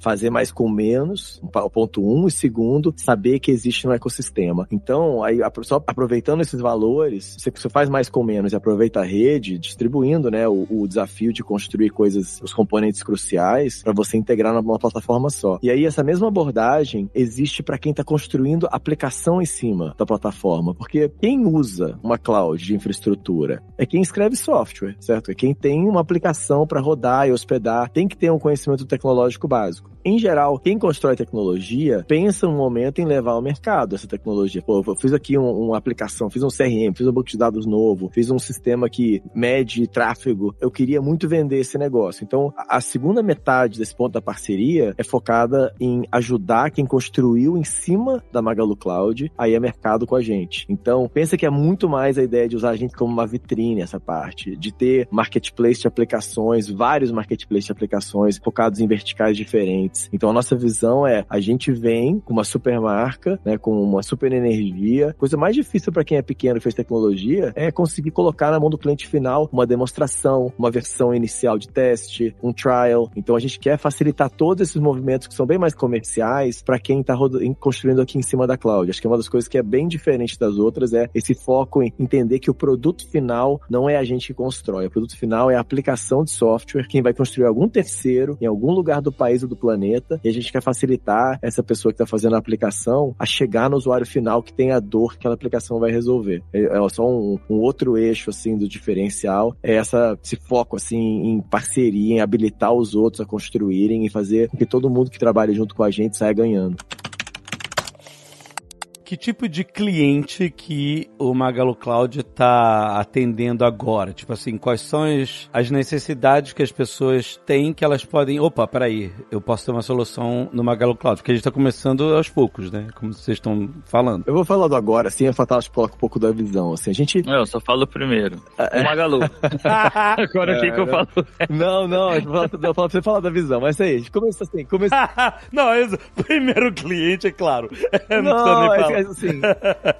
Fazer mais com menos, o ponto um, e segundo, saber que existe um ecossistema. Então, aí, só aproveitando esses valores, você, você faz mais com menos e aproveita a rede, distribuindo, né, o, o desafio de construir coisas, os componentes cruciais para você integrar numa plataforma só. E aí essa mesma abordagem existe para quem está construindo aplicação em cima da plataforma, porque quem usa uma cloud de infraestrutura é quem escreve software, certo? É quem tem uma aplicação para rodar e hospedar, tem que ter um conhecimento tecnológico básico. Em geral, quem constrói tecnologia pensa um momento em levar ao mercado essa tecnologia. Pô, eu fiz aqui um, uma aplicação, fiz um CRM, fiz um banco de dados novo, fiz um sistema que mede tráfego. Eu queria muito vender esse negócio. Então, a segunda metade desse ponto da parceria é focada em ajudar quem construiu em cima da Magalu Cloud aí é mercado com a gente. Então, pensa que é muito mais a ideia de usar a gente como uma vitrine essa parte, de ter marketplace de aplicações, vários marketplace de aplicações focados em verticais diferentes. Então, a nossa visão é a gente vem com uma super marca, né, com uma super energia. Coisa mais difícil para quem é pequeno e fez tecnologia é conseguir colocar na mão do cliente final uma demonstração, uma versão inicial de teste, um trial. Então a gente quer facilitar todos esses movimentos que são bem mais comerciais para quem está construindo aqui em cima da cloud. Acho que uma das coisas que é bem diferente das outras é esse foco em entender que o produto final não é a gente que constrói. O produto final é a aplicação de software, quem vai construir algum terceiro em algum lugar do país ou do planeta, e a gente quer facilitar essa pessoa que está fazendo a aplicação a chegar no usuário final que tem a dor que aquela aplicação vai resolver. É, é só um, um outro eixo assim do diferencial, é essa, esse foco assim em parceria, em habilitar os outros a construírem e fazer com que todo mundo que trabalha junto com a gente saia ganhando que tipo de cliente que o Magalu Cloud está atendendo agora? Tipo assim, quais são as, necessidades que as pessoas têm que elas podem. Opa, peraí, eu posso ter uma solução no Magalu Cloud, porque a gente está começando aos poucos, né? Como vocês estão falando. Eu vou falar do agora, assim, é fantástico coloca um pouco da visão. Assim, a gente. Não, eu só falo primeiro. O Magalu. agora o que, que eu falo? não, não, eu falo, eu falo pra você falar da visão, mas aí, a gente começa assim, começa. não, é primeiro cliente, é claro. não, não é, assim,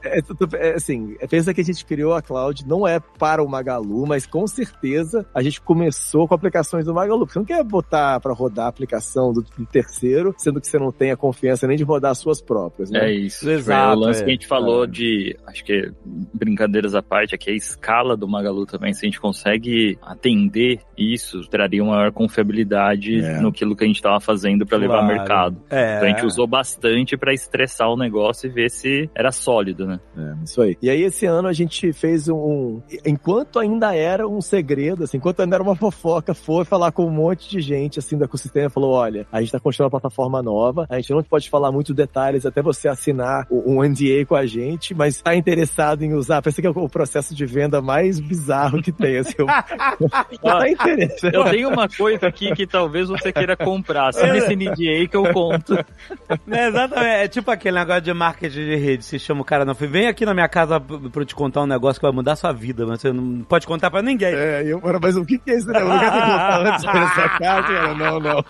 é, é, assim, pensa que a gente criou a cloud não é para o Magalu, mas com certeza a gente começou com aplicações do Magalu. Você não quer botar para rodar a aplicação do, do, terceiro, sendo que você não tem a confiança nem de rodar as suas próprias, né? É isso. Exato. É, o lance é. que a gente falou é. de, acho que brincadeiras à parte, aqui é a escala do Magalu também, se a gente consegue atender isso, traria uma maior confiabilidade é. no que a gente estava fazendo para claro. levar ao mercado. É. Então a gente usou bastante para estressar o negócio e ver se era sólido, né? É, isso aí. E aí esse ano a gente fez um, enquanto ainda era um segredo, assim, enquanto ainda era uma fofoca, foi falar com um monte de gente assim do ecossistema, falou, olha, a gente tá construindo uma plataforma nova, a gente não pode falar muito detalhes até você assinar um NDA com a gente, mas tá interessado em usar, pensa que é o processo de venda mais bizarro que tem, assim, eu, tá interessado. Eu tenho uma coisa aqui que talvez você queira comprar, assina esse NDA que eu conto. É, exatamente, é tipo aquele negócio de marketing de rede, você chama o cara, não, vem aqui na minha casa pra eu te contar um negócio que vai mudar a sua vida, mas você não pode contar pra ninguém. É, eu, mas o que que é isso? Né? Eu não quero contar antes dessa casa, cara. Não, não.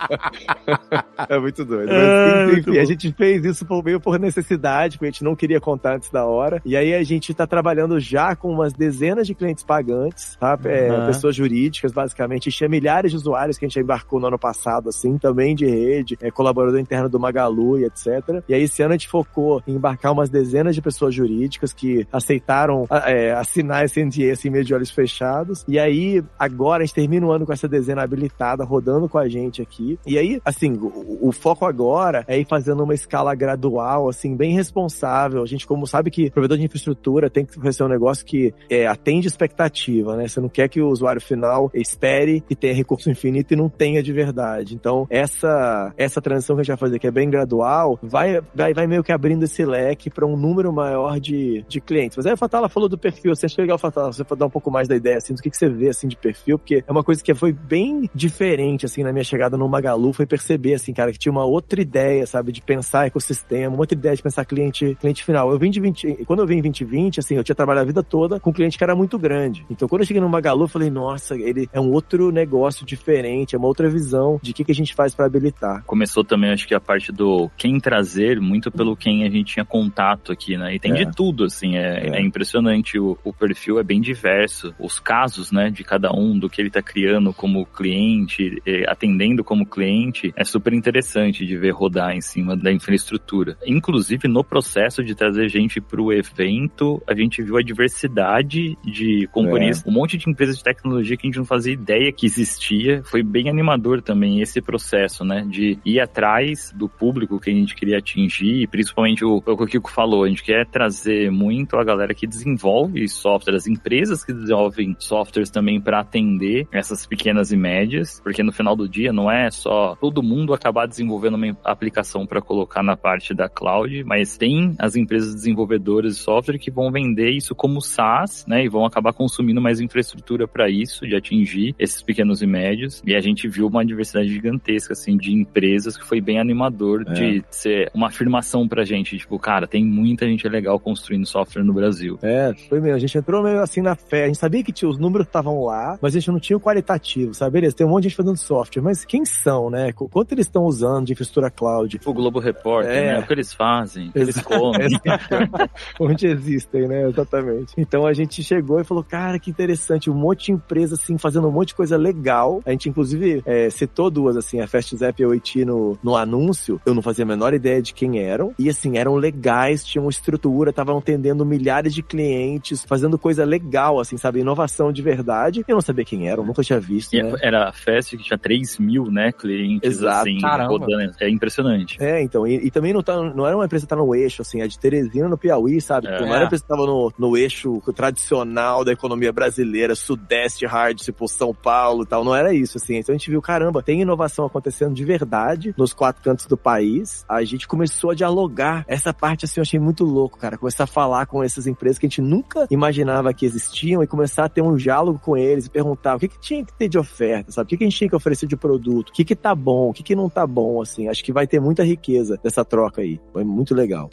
É muito doido. Mas, É, enfim, muito bom. a gente fez isso por, meio por necessidade, porque a gente não queria contar antes da hora. E aí a gente tá trabalhando já com umas dezenas de clientes pagantes, tá? É, Uhum. Pessoas jurídicas, basicamente. E tinha milhares de usuários que a gente embarcou no ano passado, assim, também de rede, é, colaborador interno do Magalu e etc. E aí esse ano a gente focou em embarcar umas dezenas de pessoas jurídicas que aceitaram é, assinar esse NDA assim, meio de olhos fechados. E aí, agora a gente termina o ano com essa dezena habilitada, rodando com a gente aqui. E aí, assim, o, o foco agora é ir fazendo uma escala gradual, assim, bem responsável. A gente, como sabe que provedor de infraestrutura tem que ser um negócio que é, atende expectativa, né? Você não quer que o usuário final espere e tenha recurso infinito e não tenha de verdade. Então, essa, essa transição que a gente vai fazer, que é bem gradual, vai, vai, vai meio que abrindo esse leque para um número maior de, de clientes. Mas aí a Fatala falou do perfil, você acha legal, Fatala, você dar um pouco mais da ideia, assim, do que, que você vê, assim, de perfil, porque é uma coisa que foi bem diferente, assim, na minha chegada no Magalu, foi perceber, assim, cara, que tinha uma outra ideia, sabe, de pensar ecossistema, uma outra ideia de pensar cliente, cliente final. Eu vim de 20, quando eu vim em 2020, assim, eu tinha trabalhado a vida toda com um cliente que era muito grande. Então, quando eu cheguei no Magalu, eu falei, nossa, ele é um outro negócio diferente, é uma outra visão de o que, que a gente faz para habilitar. Começou também, acho que a parte do quem trazer, muito pelo quem a gente tinha contato aqui, né? E tem É. de tudo, assim, é, É. é impressionante. O, o perfil é bem diverso. Os casos, né, de cada um, do que ele tá criando como cliente, atendendo como cliente, é super interessante de ver rodar em cima da infraestrutura. Inclusive, no processo de trazer gente pro evento, a gente viu a diversidade de companhias, um monte de empresas de tecnologia que a gente não fazia ideia que existia. Foi bem animador também esse processo, né? De ir atrás do público que a gente queria atingir, e principalmente o, o que o Kiko falou, a gente quer trazer muito a galera que desenvolve software, as empresas que desenvolvem softwares também para atender essas pequenas e médias, porque no final do dia não é só todo mundo acabar desenvolvendo uma aplicação para colocar na parte da cloud, mas tem as empresas desenvolvedoras de software que vão vender isso como SaaS, né, e vão acabar consumindo mais infraestrutura para isso, de atingir esses pequenos e médios. E a gente viu uma diversidade gigantesca assim de empresas que foi bem animador É. de ser uma afirmação pra gente, tipo, cara, tem muita gente legal construindo software no Brasil. É, foi mesmo. A gente entrou meio assim na fé. A gente sabia que tinha, os números estavam lá, mas a gente não tinha o qualitativo, sabe? Beleza, tem um monte de gente fazendo software, mas quem são, né? Qu- Quanto eles estão usando de infraestrutura cloud? O Globo Repórter, É. né? O que eles fazem, o que eles comem. onde existem, né? Exatamente. Então a gente chegou e falou, cara, que interessante, um monte de empresa, assim, fazendo um monte de coisa legal. A gente, inclusive, é, citou duas, assim, a Fast Zap e a OIT no, no anúncio. Eu não fazia a menor ideia de quem eram. E, assim, eram legais, tinham estrutura, estavam atendendo milhares de clientes, fazendo coisa legal, assim, sabe? Inovação de verdade. Eu não sabia quem eram, nunca tinha visto, né? Era a festa que tinha 3 mil, né, clientes, Exato. assim, Caramba. rodando. É impressionante. É, então, e, e também não, tá, não era uma empresa que tá no eixo, assim, é de Teresina no Piauí, sabe? É. Tipo, não era uma empresa que tava no, no eixo tradicional da economia brasileira, sudeste hard, tipo São Paulo e tal, não era isso, assim. Então a gente viu, caramba, tem inovação acontecendo de verdade nos quatro cantos do país. A gente começou a dialogar. Essa parte, eu achei muito louco, cara. Começar a falar com essas empresas que a gente nunca imaginava que existiam e começar a ter um diálogo com eles e perguntar o que, que tinha que ter de oferta, sabe? O que, que a gente tinha que oferecer de produto? O que que tá bom? O que que não tá bom, assim? Acho que vai ter muita riqueza dessa troca aí. Foi muito legal.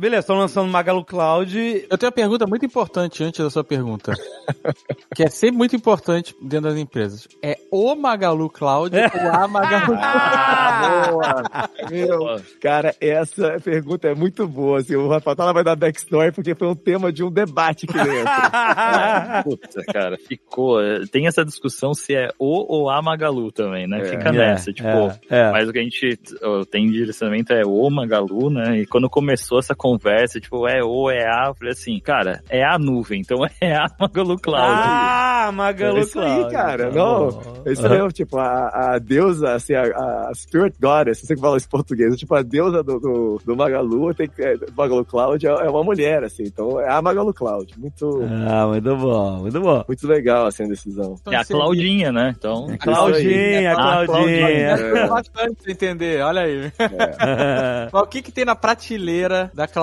Beleza, estão lançando Magalu Cloud. Eu tenho uma pergunta muito importante antes da sua pergunta. que é sempre muito importante dentro das empresas. É o Magalu Cloud ou a Magalu Ah, boa! Meu, cara, essa pergunta é muito boa. Assim, o Rafael Tala vai dar backstory porque foi um tema de um debate aqui dentro. Puta, cara, ficou. é, Tem essa discussão se é o ou a Magalu também, né? É. Fica nessa, tipo. é, é. Mas o que a gente tem de direcionamento é o Magalu, né? E quando começou essa conversa, tipo, é o, é a, eu falei assim, cara, é a nuvem, então é a Magalu Cloud. Ah, Ah, Magalu É isso aí, Cloud. cara. Não, é isso mesmo, tipo, a, a deusa, assim, a, a Spirit Goddess, você que fala isso em português, tipo, a deusa do, do, do Magalu, tem que, é, Magalu Cloud é, é uma mulher, assim, então é a Magalu Cloud. Muito, Ah, muito bom, muito bom. muito legal, assim, a decisão. Então, É a Claudinha, né? Então. É Claudinha, Ah, Claudinha. Ajuda bastante entender, olha aí. Mas o que que tem na prateleira da Claudinha,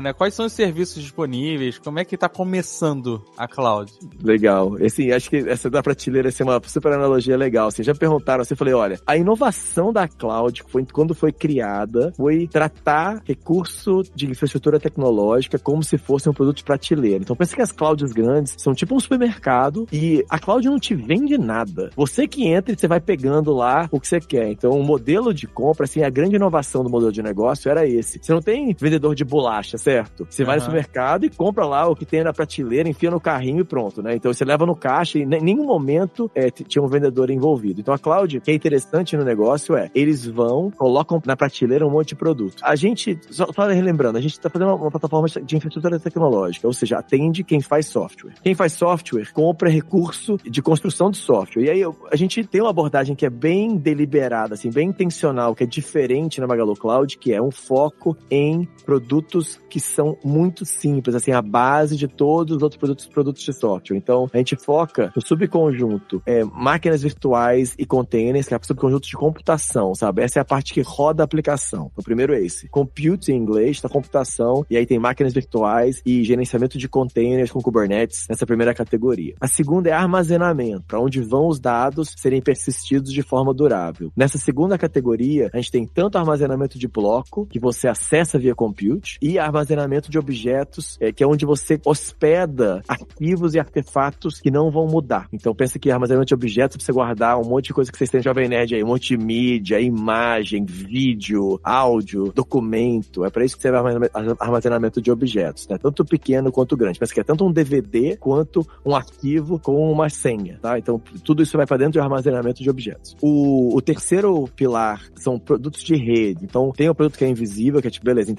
né? Quais são os serviços disponíveis? Como é que tá começando a Cloud? Legal. Assim, acho que essa da prateleira assim, é uma super analogia legal. Assim, já perguntaram, assim, eu falei, olha, a inovação da cloud, foi, quando foi criada, foi tratar recurso de infraestrutura tecnológica como se fosse um produto de prateleira. Então, pensa que as clouds grandes são tipo um supermercado e a cloud não te vende nada. Você que entra e você vai pegando lá o que você quer. Então, o modelo de compra, assim, a grande inovação do modelo de negócio era esse. Você não tem vendedor de bolacha, certo? Você vai no supermercado e compra lá o que tem na prateleira, enfia no carrinho e pronto, né? Então você leva no caixa e em nenhum momento é, tinha um vendedor envolvido. Então a cloud, o que é interessante no negócio é, eles vão, colocam na prateleira um monte de produto. A gente, só, só relembrando, a gente está fazendo uma, uma plataforma de infraestrutura tecnológica, ou seja, atende quem faz software. Quem faz software compra recurso de construção de software. E aí a gente tem uma abordagem que é bem deliberada, assim, bem intencional, que é diferente na Magalu Cloud, que é um foco em produtos que são muito simples, assim, a base de todos os outros produtos, produtos de software. Então, a gente foca no subconjunto é, máquinas virtuais e containers, que é o subconjunto de computação, sabe? Essa é a parte que roda a aplicação. O primeiro é esse. Compute em inglês, tá? Computação, e aí tem máquinas virtuais e gerenciamento de containers com Kubernetes nessa primeira categoria. A segunda é armazenamento, para onde vão os dados serem persistidos de forma durável. Nessa segunda categoria, a gente tem tanto armazenamento de bloco, que você acessa via compute, e armazenamento de objetos, é, que é onde você hospeda arquivos e artefatos que não vão mudar. Então pensa que armazenamento de objetos pra você guardar um monte de coisa que vocês têm no Jovem Nerd aí, um monte de mídia, imagem, vídeo, áudio, documento. É para isso que serve armazenamento- de objetos, né? Tanto pequeno quanto grande. Pensa que é tanto um DVD quanto um arquivo com uma senha, tá? Então tudo isso vai para dentro de armazenamento de objetos. O, o terceiro pilar são produtos de rede. Então tem o produto que é invisível, que é tipo, beleza,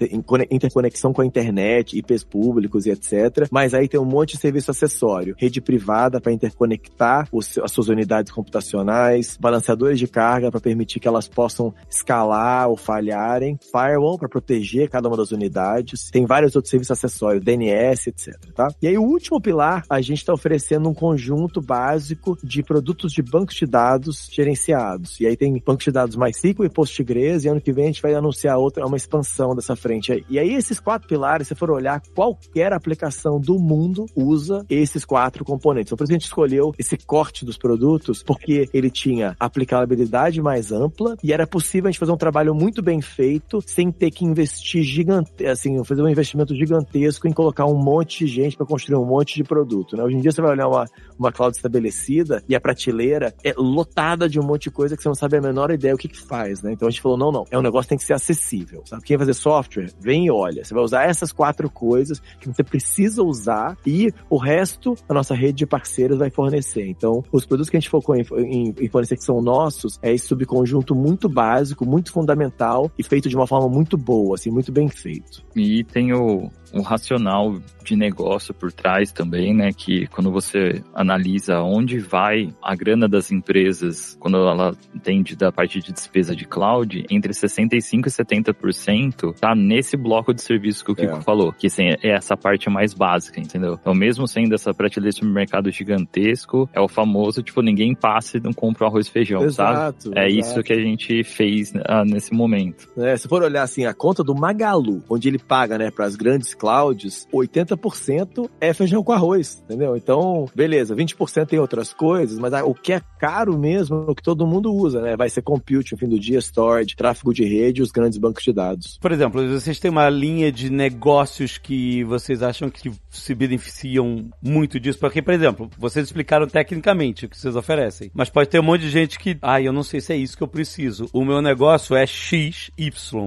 interconexão com a internet, IPs públicos e etc. Mas aí tem um monte de serviço acessório. Rede privada para interconectar os- as suas unidades computacionais, balanceadores de carga para permitir que elas possam escalar ou falharem, firewall para proteger cada uma das unidades. Tem vários outros serviços acessórios, DNS, etc. Tá? E aí o último pilar, a gente está oferecendo um conjunto básico de produtos de bancos de dados gerenciados. E aí tem bancos de dados MySQL e Postgres, e ano que vem a gente vai anunciar outra, uma expansão dessa frente. E aí esses quatro pilares, se for olhar, qualquer aplicação do mundo usa esses quatro componentes. Então por a gente escolheu esse corte dos produtos, porque ele tinha aplicabilidade mais ampla e era possível a gente fazer um trabalho muito bem feito sem ter que investir gigante, assim, fazer um investimento gigantesco em colocar um monte de gente para construir um monte de produto, né? Hoje em dia você vai olhar uma, uma cloud estabelecida e a prateleira é lotada de um monte de coisa que você não sabe a menor ideia o que que faz, né? Então a gente falou, não, não, é um negócio que tem que ser acessível, sabe? Quem vai fazer software, vem olha. Você vai usar essas quatro coisas que você precisa usar e o resto a nossa rede de parceiros vai fornecer. Então, os produtos que a gente focou em, em, em fornecer que são nossos é esse subconjunto muito básico, muito fundamental e feito de uma forma muito boa, assim, muito bem feito. E tem o, o racional de negócio por trás também, né? Que quando você analisa onde vai a grana das empresas, quando ela entende da parte de despesa de cloud, entre 65% e 70% tá nesse bloco de serviço que o Kiko É. falou, que assim, é essa parte mais básica, entendeu? Então, mesmo sendo essa prateleira de supermercado gigantesco, é o famoso, tipo, ninguém passa e não compra o arroz e feijão, sabe? Exato. É exato. isso que a gente fez ah, nesse momento. É, se for olhar assim, a conta do Magalu, onde ele paga, né, para as grandes clouds, 80% é feijão com arroz, entendeu? Então, beleza, 20% tem outras coisas, mas o que é caro mesmo, é o que todo mundo usa, né? Vai ser compute no fim do dia, storage, tráfego de rede os grandes bancos de dados. Por exemplo, vocês têm uma linha de negócios que vocês acham que se beneficiam muito disso? Porque, por exemplo, vocês explicaram tecnicamente o que vocês oferecem, mas pode ter um monte de gente que, ah, eu não sei se é isso que eu preciso. O meu negócio é XY.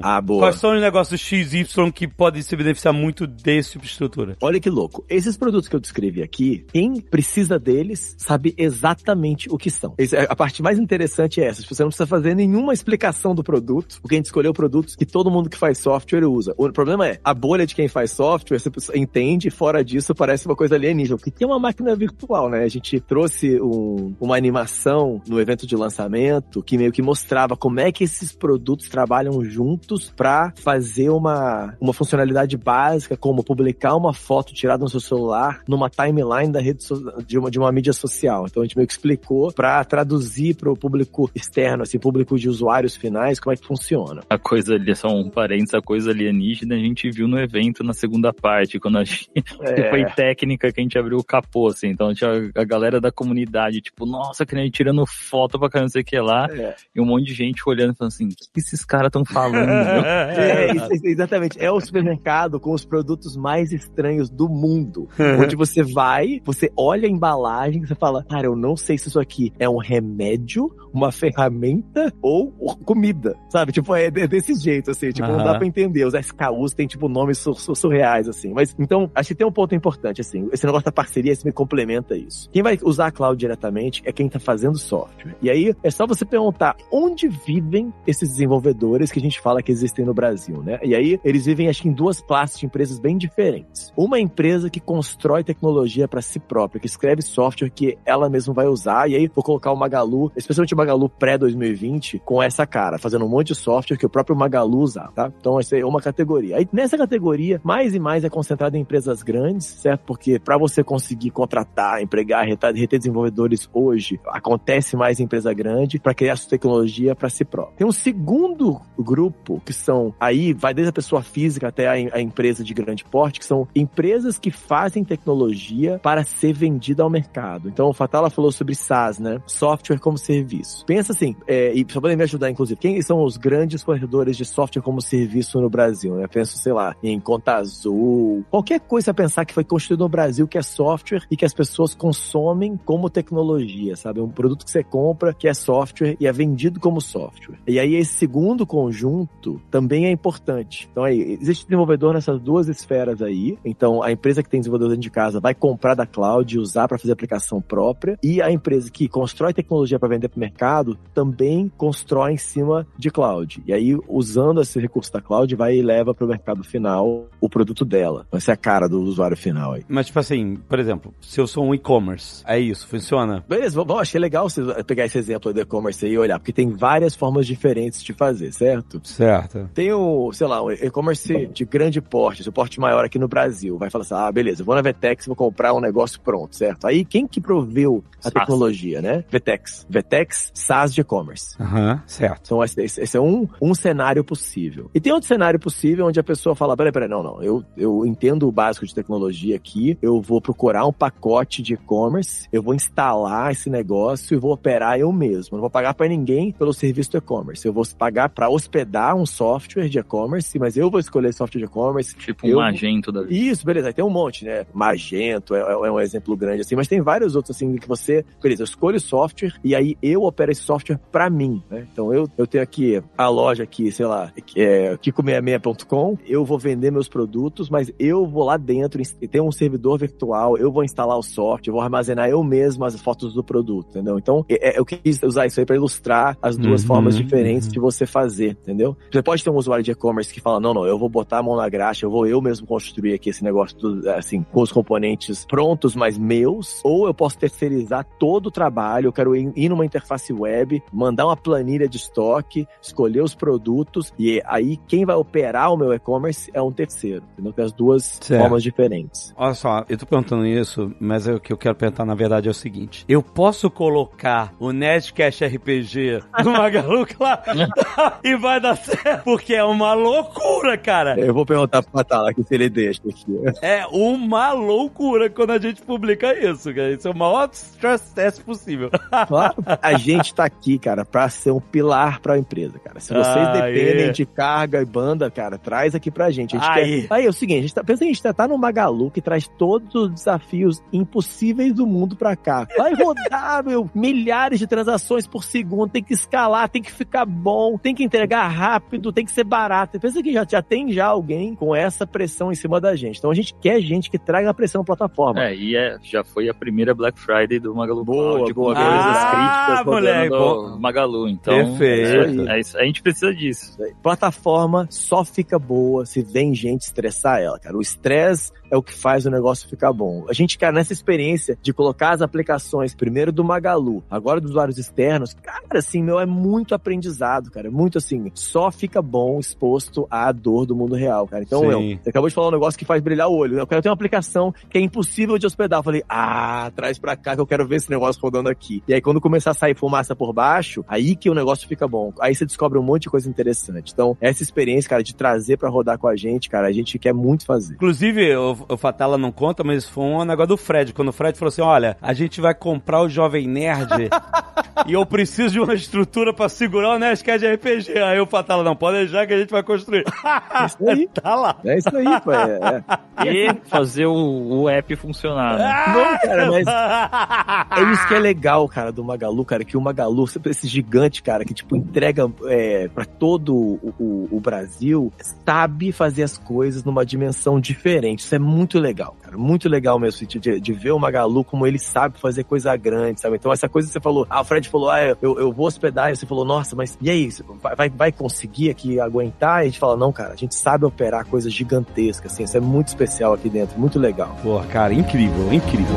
Ah, boa. Quais são os negócios XY que podem se beneficiar muito muito de subestrutura. Olha que louco. Esses produtos que eu descrevi aqui, quem precisa deles sabe exatamente o que são. Esse- a parte mais interessante é essa. Você não precisa fazer nenhuma explicação do produto, porque a gente escolheu produtos que todo mundo que faz software usa. O problema é, a bolha de quem faz software, você entende, fora disso parece uma coisa alienígena, porque tem uma máquina virtual, né? A gente trouxe um- uma animação no evento de lançamento que meio que mostrava como é que esses produtos trabalham juntos para fazer uma, uma funcionalidade básica, como publicar uma foto tirada no seu celular numa timeline da rede so- de, uma, de uma mídia social. Então a gente meio que explicou para traduzir para o público externo, assim, público de usuários finais, como é que funciona. A coisa ali, só um parênteses, a coisa alienígena a gente viu no evento na segunda parte, quando a gente É. foi técnica que a gente abriu o capô, assim. Então tinha a galera da comunidade, tipo, nossa, que nem tirando foto pra caramba, não sei o que lá. É. E um monte de gente olhando e falando assim, o que, esses caras estão falando? É, isso- exatamente. É o supermercado com os produtos mais estranhos do mundo. onde você vai, você olha a embalagem e você fala, cara, eu não sei se isso aqui é um remédio, uma ferramenta ou comida, sabe? Tipo, é de- desse jeito, assim, tipo, não dá pra entender. Os SKUs têm, tipo, nomes sur- sur- surreais, assim. Mas, então, acho que tem um ponto importante, assim, esse negócio da parceria, esse me complementa isso. Quem vai usar a cloud diretamente é quem tá fazendo software. E aí, é só você perguntar onde vivem esses desenvolvedores que a gente fala que existem no Brasil, né? E aí, eles vivem, acho que em duas classes de empresas bem diferentes. Uma empresa que constrói tecnologia para si própria, que escreve software que ela mesma vai usar, e aí vou colocar o Magalu, especialmente o Magalu pré-2020, com essa cara, fazendo um monte de software que o próprio Magalu usa, tá? Então, essa é uma categoria. Aí, nessa categoria, mais e mais é concentrada em empresas grandes, certo? Porque para você conseguir contratar, empregar, reter, desenvolvedores hoje, acontece mais em empresa grande para criar sua tecnologia para si próprio. Tem um segundo grupo que são aí vai desde a pessoa física até a, a empresa de grande porte, que são empresas que fazem tecnologia para ser vendida ao mercado. Então, o Fatala falou sobre SaaS, né? Software como serviço. Pensa assim, é, e só podem me ajudar, inclusive, quem são os grandes fornecedores de software como serviço no Brasil? Né? Penso, sei lá, em Conta Azul, qualquer coisa a pensar que foi construído no Brasil que é software e que as pessoas consomem como tecnologia, sabe? Um produto que você compra que é software e é vendido como software. E aí esse segundo conjunto também é importante. Então aí, existe desenvolvedor nessas duas esferas aí. Então a empresa que tem desenvolvedor dentro de casa vai comprar da cloud e usar para fazer aplicação própria. E a empresa que constrói tecnologia para vender para o mercado também constrói em cima de cloud. E aí, usando esse recurso da cloud, vai e leva para o mercado final o produto dela. Vai ser a cara do usuário final aí. Mas, tipo assim, por exemplo, se eu sou um e-commerce, é isso, funciona? Beleza, bom, achei legal você pegar esse exemplo do e-commerce aí e olhar, porque tem várias formas diferentes de fazer, certo? Certo. Tem o, sei lá, o e-commerce de grande porte, porte maior aqui no Brasil. Vai falar assim, ah, beleza, vou na Vetex, vou comprar um negócio pronto, certo? Aí quem que proveu a tecnologia, né? Vetex. Vetex, SaaS de e-commerce. Aham, certo. Então, esse, esse- é um, um cenário possível. E tem outro cenário possível onde a pessoa fala: peraí, peraí, não, não, eu, eu entendo o básico de tecnologia aqui, eu vou procurar um pacote de e-commerce, eu vou instalar esse negócio e vou operar eu mesmo. Não vou pagar para ninguém pelo serviço do e-commerce. Eu vou pagar para hospedar um software de e-commerce, mas eu vou escolher software de e-commerce. Tipo um Eu- magento da vida. Isso, beleza. Tem um monte, né? Magento é, é um exemplo grande assim, mas tem vários outros assim que você, beleza, eu escolho o software e aí eu opero esse software pra mim, né? Então eu, eu tenho aqui a loja aqui, sei lá, que é kiko66.com, eu vou vender meus produtos, mas eu vou lá dentro e tem um servidor virtual, eu vou instalar o software, vou armazenar eu mesmo as fotos do produto, entendeu? Então é, é- eu quis usar isso aí pra ilustrar as duas Uhum, formas diferentes uhum. de você fazer, entendeu? Você pode ter um usuário de e-commerce que fala, não, não, eu vou botar a mão na graxa, eu vou eu mesmo construir aqui esse negócio, assim, com os componentes prontos, mas meus, ou eu posso terceirizar todo o trabalho, eu quero ir, numa interface web, mandar uma planilha de estoque, escolher os produtos, e aí quem vai operar o meu e-commerce é um terceiro, entendeu? Tem as duas Certo. formas diferentes. Olha só, eu tô perguntando isso, mas o que eu quero perguntar na verdade é o seguinte: eu posso colocar o Nerdcast RPG no Magalu lá e vai dar certo? Porque é uma loucura, cara. Eu vou perguntar pro Patala aqui se ele deixa aqui. É uma loucura quando a gente publica isso, cara. Isso é o maior stress test possível. Claro, a gente tá aqui, cara, pra ser um pilar pra empresa, cara. Se vocês Ah, dependem é. de carga e banda, cara, traz aqui pra gente. A gente Aí. quer... Aí é o seguinte, a gente tá... pensa que a gente tá, tá no Magalu que traz todos os desafios impossíveis do mundo pra cá. Vai rodar, meu, milhares de transações por segundo, tem que escalar, tem que ficar bom, tem que entregar rápido, tem que ser barato. Pensa que já, já tem já alguém com essa pressão em cima da gente. Então a gente quer gente que traga a pressão à plataforma. É, e é, já foi a primeira Black Friday do Magalu Boa, Cloud, boa, com coisas ah, moleque. Magalu. Então, Perfeito. É, isso, a gente precisa disso. Plataforma só fica boa se vem gente estressar ela, cara. O estresse é o que faz o negócio ficar bom. A gente, cara, nessa experiência de colocar as aplicações primeiro do Magalu, agora dos usuários externos, cara, assim, meu, é muito aprendizado, cara. É muito assim, só fica bom exposto à dor do mundo real, cara. Então, Sim. Você acabou de falar um negócio que faz brilhar o olho. Eu quero ter uma aplicação que é impossível de hospedar. Eu falei, ah, traz pra cá que eu quero ver esse negócio rodando aqui. E aí, quando começar a sair fumaça por baixo, aí que o negócio fica bom. Aí você descobre um monte de coisa interessante. Então, essa experiência, cara, de trazer pra rodar com a gente, cara, a gente quer muito fazer. Inclusive, o, o Fatala não conta, mas foi um negócio do Fred. Quando o Fred falou assim: olha, a gente vai comprar o Jovem Nerd e eu preciso de uma estrutura pra segurar o Nerdcast RPG. Aí o Fatala, não, pode deixar que a gente vai construir. Isso aí. tá lá. É isso aí, pô. É, é. E fazer o, o app funcionar, né? Não, cara, mas é isso que é legal, cara, do Magalu, cara, que o Magalu, sempre esse gigante, cara, que, tipo, entrega é, para todo o, o- o Brasil, sabe fazer as coisas numa dimensão diferente. Isso é muito legal, cara, muito legal mesmo, de, de- de ver o Magalu como ele sabe fazer coisa grande, sabe? Então, essa coisa que você falou, ah, o Fred falou, ah, eu, eu vou hospedar, e você falou, nossa, mas e aí, vai, vai, vai conseguir aqui aguentar? E a gente fala, não, cara, a gente sabe operar coisas gigantescas, assim, isso é muito especial aqui dentro, muito legal. Porra, cara, incrível, incrível.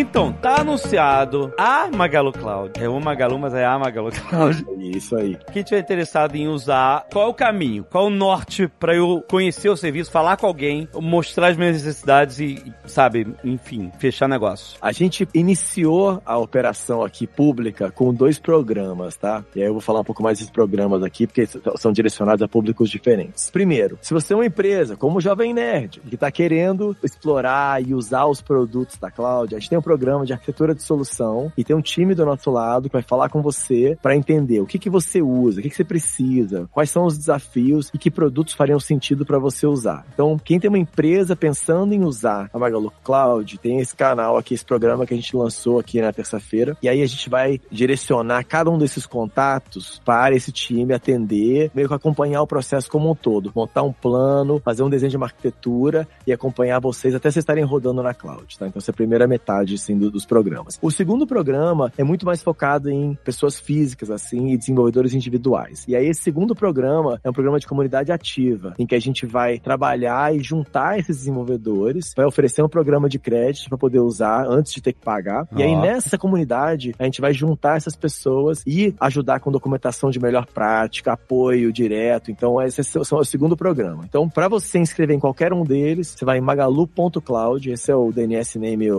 Então, tá anunciado a Magalu Cloud. É o Magalu, mas é a Magalu Cloud. Isso aí. Quem tiver interessado em usar, qual é o caminho? Qual é o norte pra eu conhecer o serviço, falar com alguém, mostrar as minhas necessidades e, sabe, enfim, fechar negócio? A gente iniciou a operação aqui pública com dois programas, tá? E aí eu vou falar um pouco mais desses programas aqui, porque são direcionados a públicos diferentes. Primeiro, se você é uma empresa como o Jovem Nerd, que está querendo explorar e usar os produtos da cloud, a gente tem um programa de arquitetura de solução e tem um time do nosso lado que vai falar com você para entender o que, que você usa, o que, que você precisa, quais são os desafios e que produtos fariam sentido para você usar. Então, quem tem uma empresa pensando em usar a Magalu Cloud, tem esse canal aqui, esse programa que a gente lançou aqui na terça-feira. E aí a gente vai direcionar cada um desses contatos para esse time atender, meio que acompanhar o processo como um todo, montar um plano, fazer um desenho de uma arquitetura e acompanhar vocês até vocês estarem rodando na cloud, tá? Então essa é a primeira metade do- dos programas. O segundo programa é muito mais focado em pessoas físicas assim e desenvolvedores individuais. E aí esse segundo programa é um programa de comunidade ativa, em que a gente vai trabalhar e juntar esses desenvolvedores, vai oferecer um programa de crédito para poder usar antes de ter que pagar. E aí nessa comunidade a gente vai juntar essas pessoas e ajudar com documentação de melhor prática, apoio direto. Então esse é o segundo programa. Então para você se inscrever em qualquer um deles, você vai em magalu.cloud, esse é o DNS name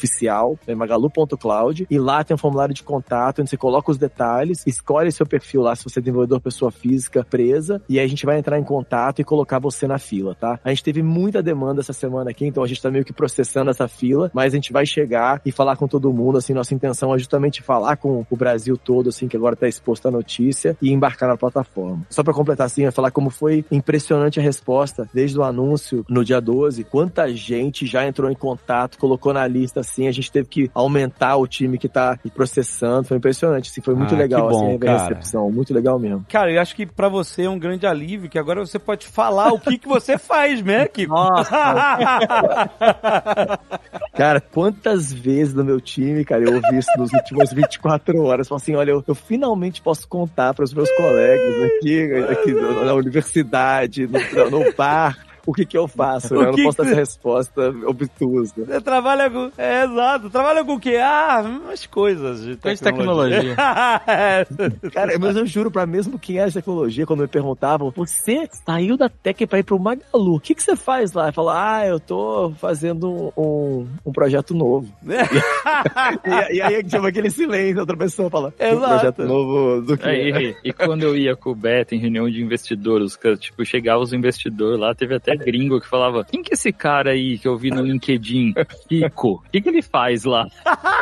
oficial, é magalu.cloud e lá tem um formulário de contato onde você coloca os detalhes, escolhe seu perfil lá se você é desenvolvedor pessoa física presa e aí a gente vai entrar em contato e colocar você na fila, tá? A gente teve muita demanda essa semana aqui, então a gente tá meio que processando essa fila, mas a gente vai chegar e falar com todo mundo, assim, nossa intenção é justamente falar com o Brasil todo, assim, que agora tá exposto à notícia e embarcar na plataforma. Só pra completar, assim, eu falar como foi impressionante a resposta desde o anúncio no dia 12, quanta gente já entrou em contato, colocou na lista, assim, a gente teve que aumentar o time que tá processando, foi impressionante, assim, foi muito Ah, legal, que bom, assim, a cara. recepção, muito legal mesmo. Cara, eu acho que pra você é um grande alívio, que agora você pode falar o que, que você faz, né, Kiko? Cara, quantas vezes no meu time, cara, eu ouvi isso nas últimas 24 horas. Falei assim, olha, eu, eu finalmente posso contar para os meus colegas aqui, aqui na na universidade, no, no bar, o que que eu faço, né? Eu não que posso que dar essa resposta obtusa. Você trabalha com. É, exato. Trabalha com o quê? Ah, umas coisas de de tecnologia. É. Cara, mas eu juro pra mesmo quem é de tecnologia, quando me perguntavam, você saiu da Tech pra ir pro Magalu, o que que você faz lá? Eu falo, ah, eu tô fazendo um, um projeto novo. E, e aí chama aquele silêncio, outra pessoa fala, um Exato. projeto novo do que? É, e, e quando eu ia com o Beto em reunião de investidores, tipo, chegava os investidores lá, teve até gringo que falava: quem que é esse cara aí que eu vi no LinkedIn? Kiko. O que, que ele faz lá?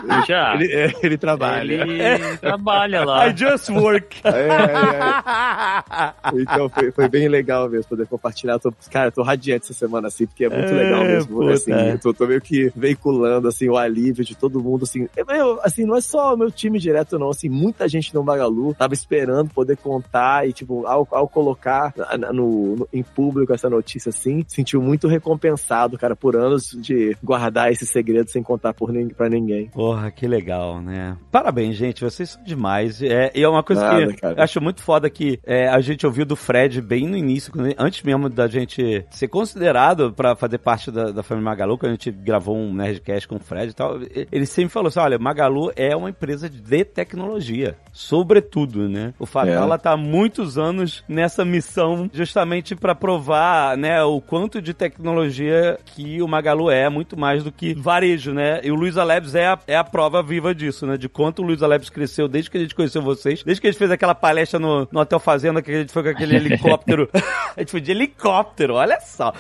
Eu já. Ele, é, ele trabalha. Ele trabalha lá. I just work. É, é, é. Então foi, foi bem legal mesmo poder compartilhar. Tô, cara, eu tô radiante essa semana, assim, porque é muito É, legal mesmo. puta. Assim, eu tô, tô meio que veiculando, assim, o alívio de todo mundo, assim. Eu, assim, não é só o meu time direto, não. Assim, muita gente no Magalu tava esperando poder contar e, tipo, ao, ao colocar no, no- em público essa notícia, assim, sentiu muito recompensado, cara, por anos de guardar esse segredo sem contar por nin, pra ninguém. Porra, que legal, né? Parabéns, gente, vocês são demais. É, e é uma coisa Nada, que eu acho muito foda que é, a gente ouviu do Fred bem no início, antes mesmo da gente ser considerado pra fazer parte da, da família Magalu, quando a gente gravou um Nerdcast com o Fred e tal, ele sempre falou assim, olha, Magalu é uma empresa de tecnologia, sobretudo, né? O Fatala É. tá há muitos anos nessa missão justamente pra provar, né, o quanto de tecnologia que o Magalu é, muito mais do que varejo, né? E o Luiz Labs é a, é a prova viva disso, né? De quanto o Luiz Labs cresceu desde que a gente conheceu vocês, desde que a gente fez aquela palestra no, no Hotel Fazenda, que a gente foi com aquele helicóptero. a gente foi de helicóptero, olha só.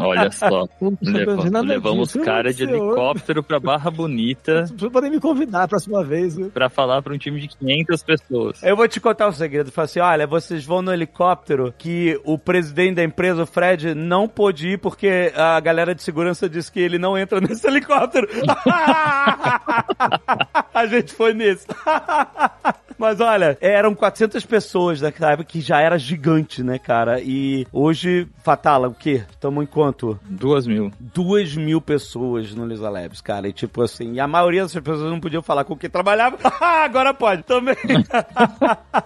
Olha só. Leva- levamos disso, cara de helicóptero pra Barra Bonita Vocês podem me convidar a próxima vez, viu? pra falar pra um time de 500 pessoas. Eu vou te contar um segredo. Falei assim: olha, vocês vão no helicóptero que o presidente da empresa, o Fred, não pôde ir porque a galera de segurança disse que ele não entra nesse helicóptero. a gente foi nesse. Mas olha, eram 400 pessoas naquela época que já era gigante, né, cara? E hoje, Fatala, o quê? Estamos em quanto? Duas mil. duas mil pessoas no Lisa Labs, cara. E tipo assim, e a maioria dessas pessoas não podiam falar com quem trabalhava. Agora pode também.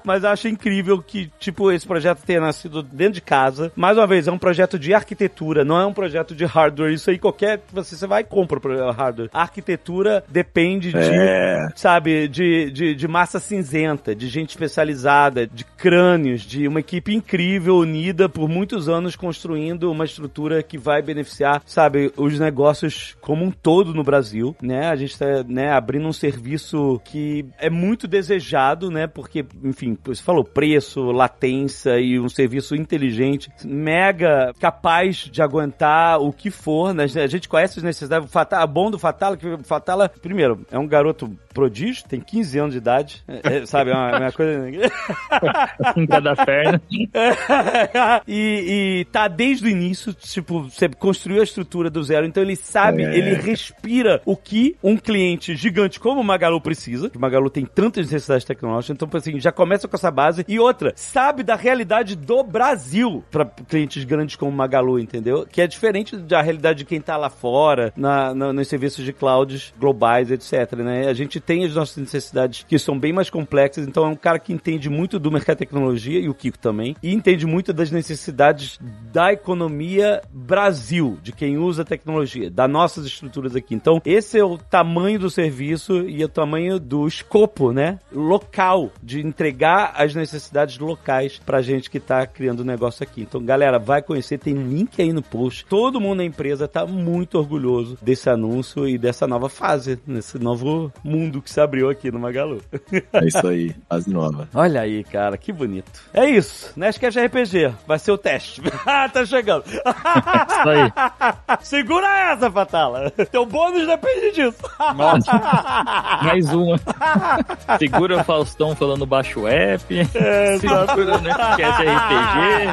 Mas eu acho incrível que, tipo, esse projeto tenha nascido dentro de casa. Mais uma vez, é um projeto de arquitetura, não é um projeto de hardware. Isso aí, qualquer. Você, você vai e compra o hardware. A arquitetura depende de É. sabe, de, de, de massa cinzenta, de gente especializada, de crânios, de uma equipe incrível, unida por muitos anos construindo uma estrutura que vai beneficiar, sabe, os negócios como um todo no Brasil, né? A gente tá, né, abrindo um serviço que é muito desejado, né? Porque, enfim, você falou preço, latência e um serviço inteligente, mega capaz de aguentar o que for, né? A gente conhece as necessidades. O Fatala, bom do Fatala, que o Fatala, primeiro, é um garoto prodígio, tem 15 anos de idade, é, é, sabe, é uma, é uma coisa... Em cada perna. e, e tá desde o início, tipo, você construiu a estrutura do zero, então ele sabe, É. ele respira o que um cliente gigante como o Magalu precisa. O Magalu tem tantas necessidades tecnológicas, então, assim, já começa com essa base. E outra, sabe da realidade do Brasil para clientes grandes como Magalu, entendeu? Que é diferente da realidade de quem tá lá fora, na, na- nos serviços de clouds globais, etc, né? A gente tem as nossas necessidades que são bem mais complexas, então é um cara que entende muito do mercado de tecnologia, e o Kiko também, e entende muito das necessidades da economia Brasil, de quem usa tecnologia, das nossas estruturas aqui. Então, esse é o tamanho do serviço e o tamanho do escopo, né? Local, de entregar as necessidades locais pra gente que tá criando o negócio aqui. Então, galera, vai conhecer, tem link aí no post. Todo mundo na empresa tá muito orgulhoso desse anúncio e dessa nova fase, nesse novo mundo que se abriu aqui no Magalu. É isso aí, fase nova. Olha aí, cara, que bonito. É isso, Nerdcast RPG, vai ser o teste. Ah, tá chegando. Isso aí. Segura essa, Fatala. Teu bônus depende disso. Nossa. Mais uma. Segura o Faustão falando baixo app. Segura o Nerdcast RPG.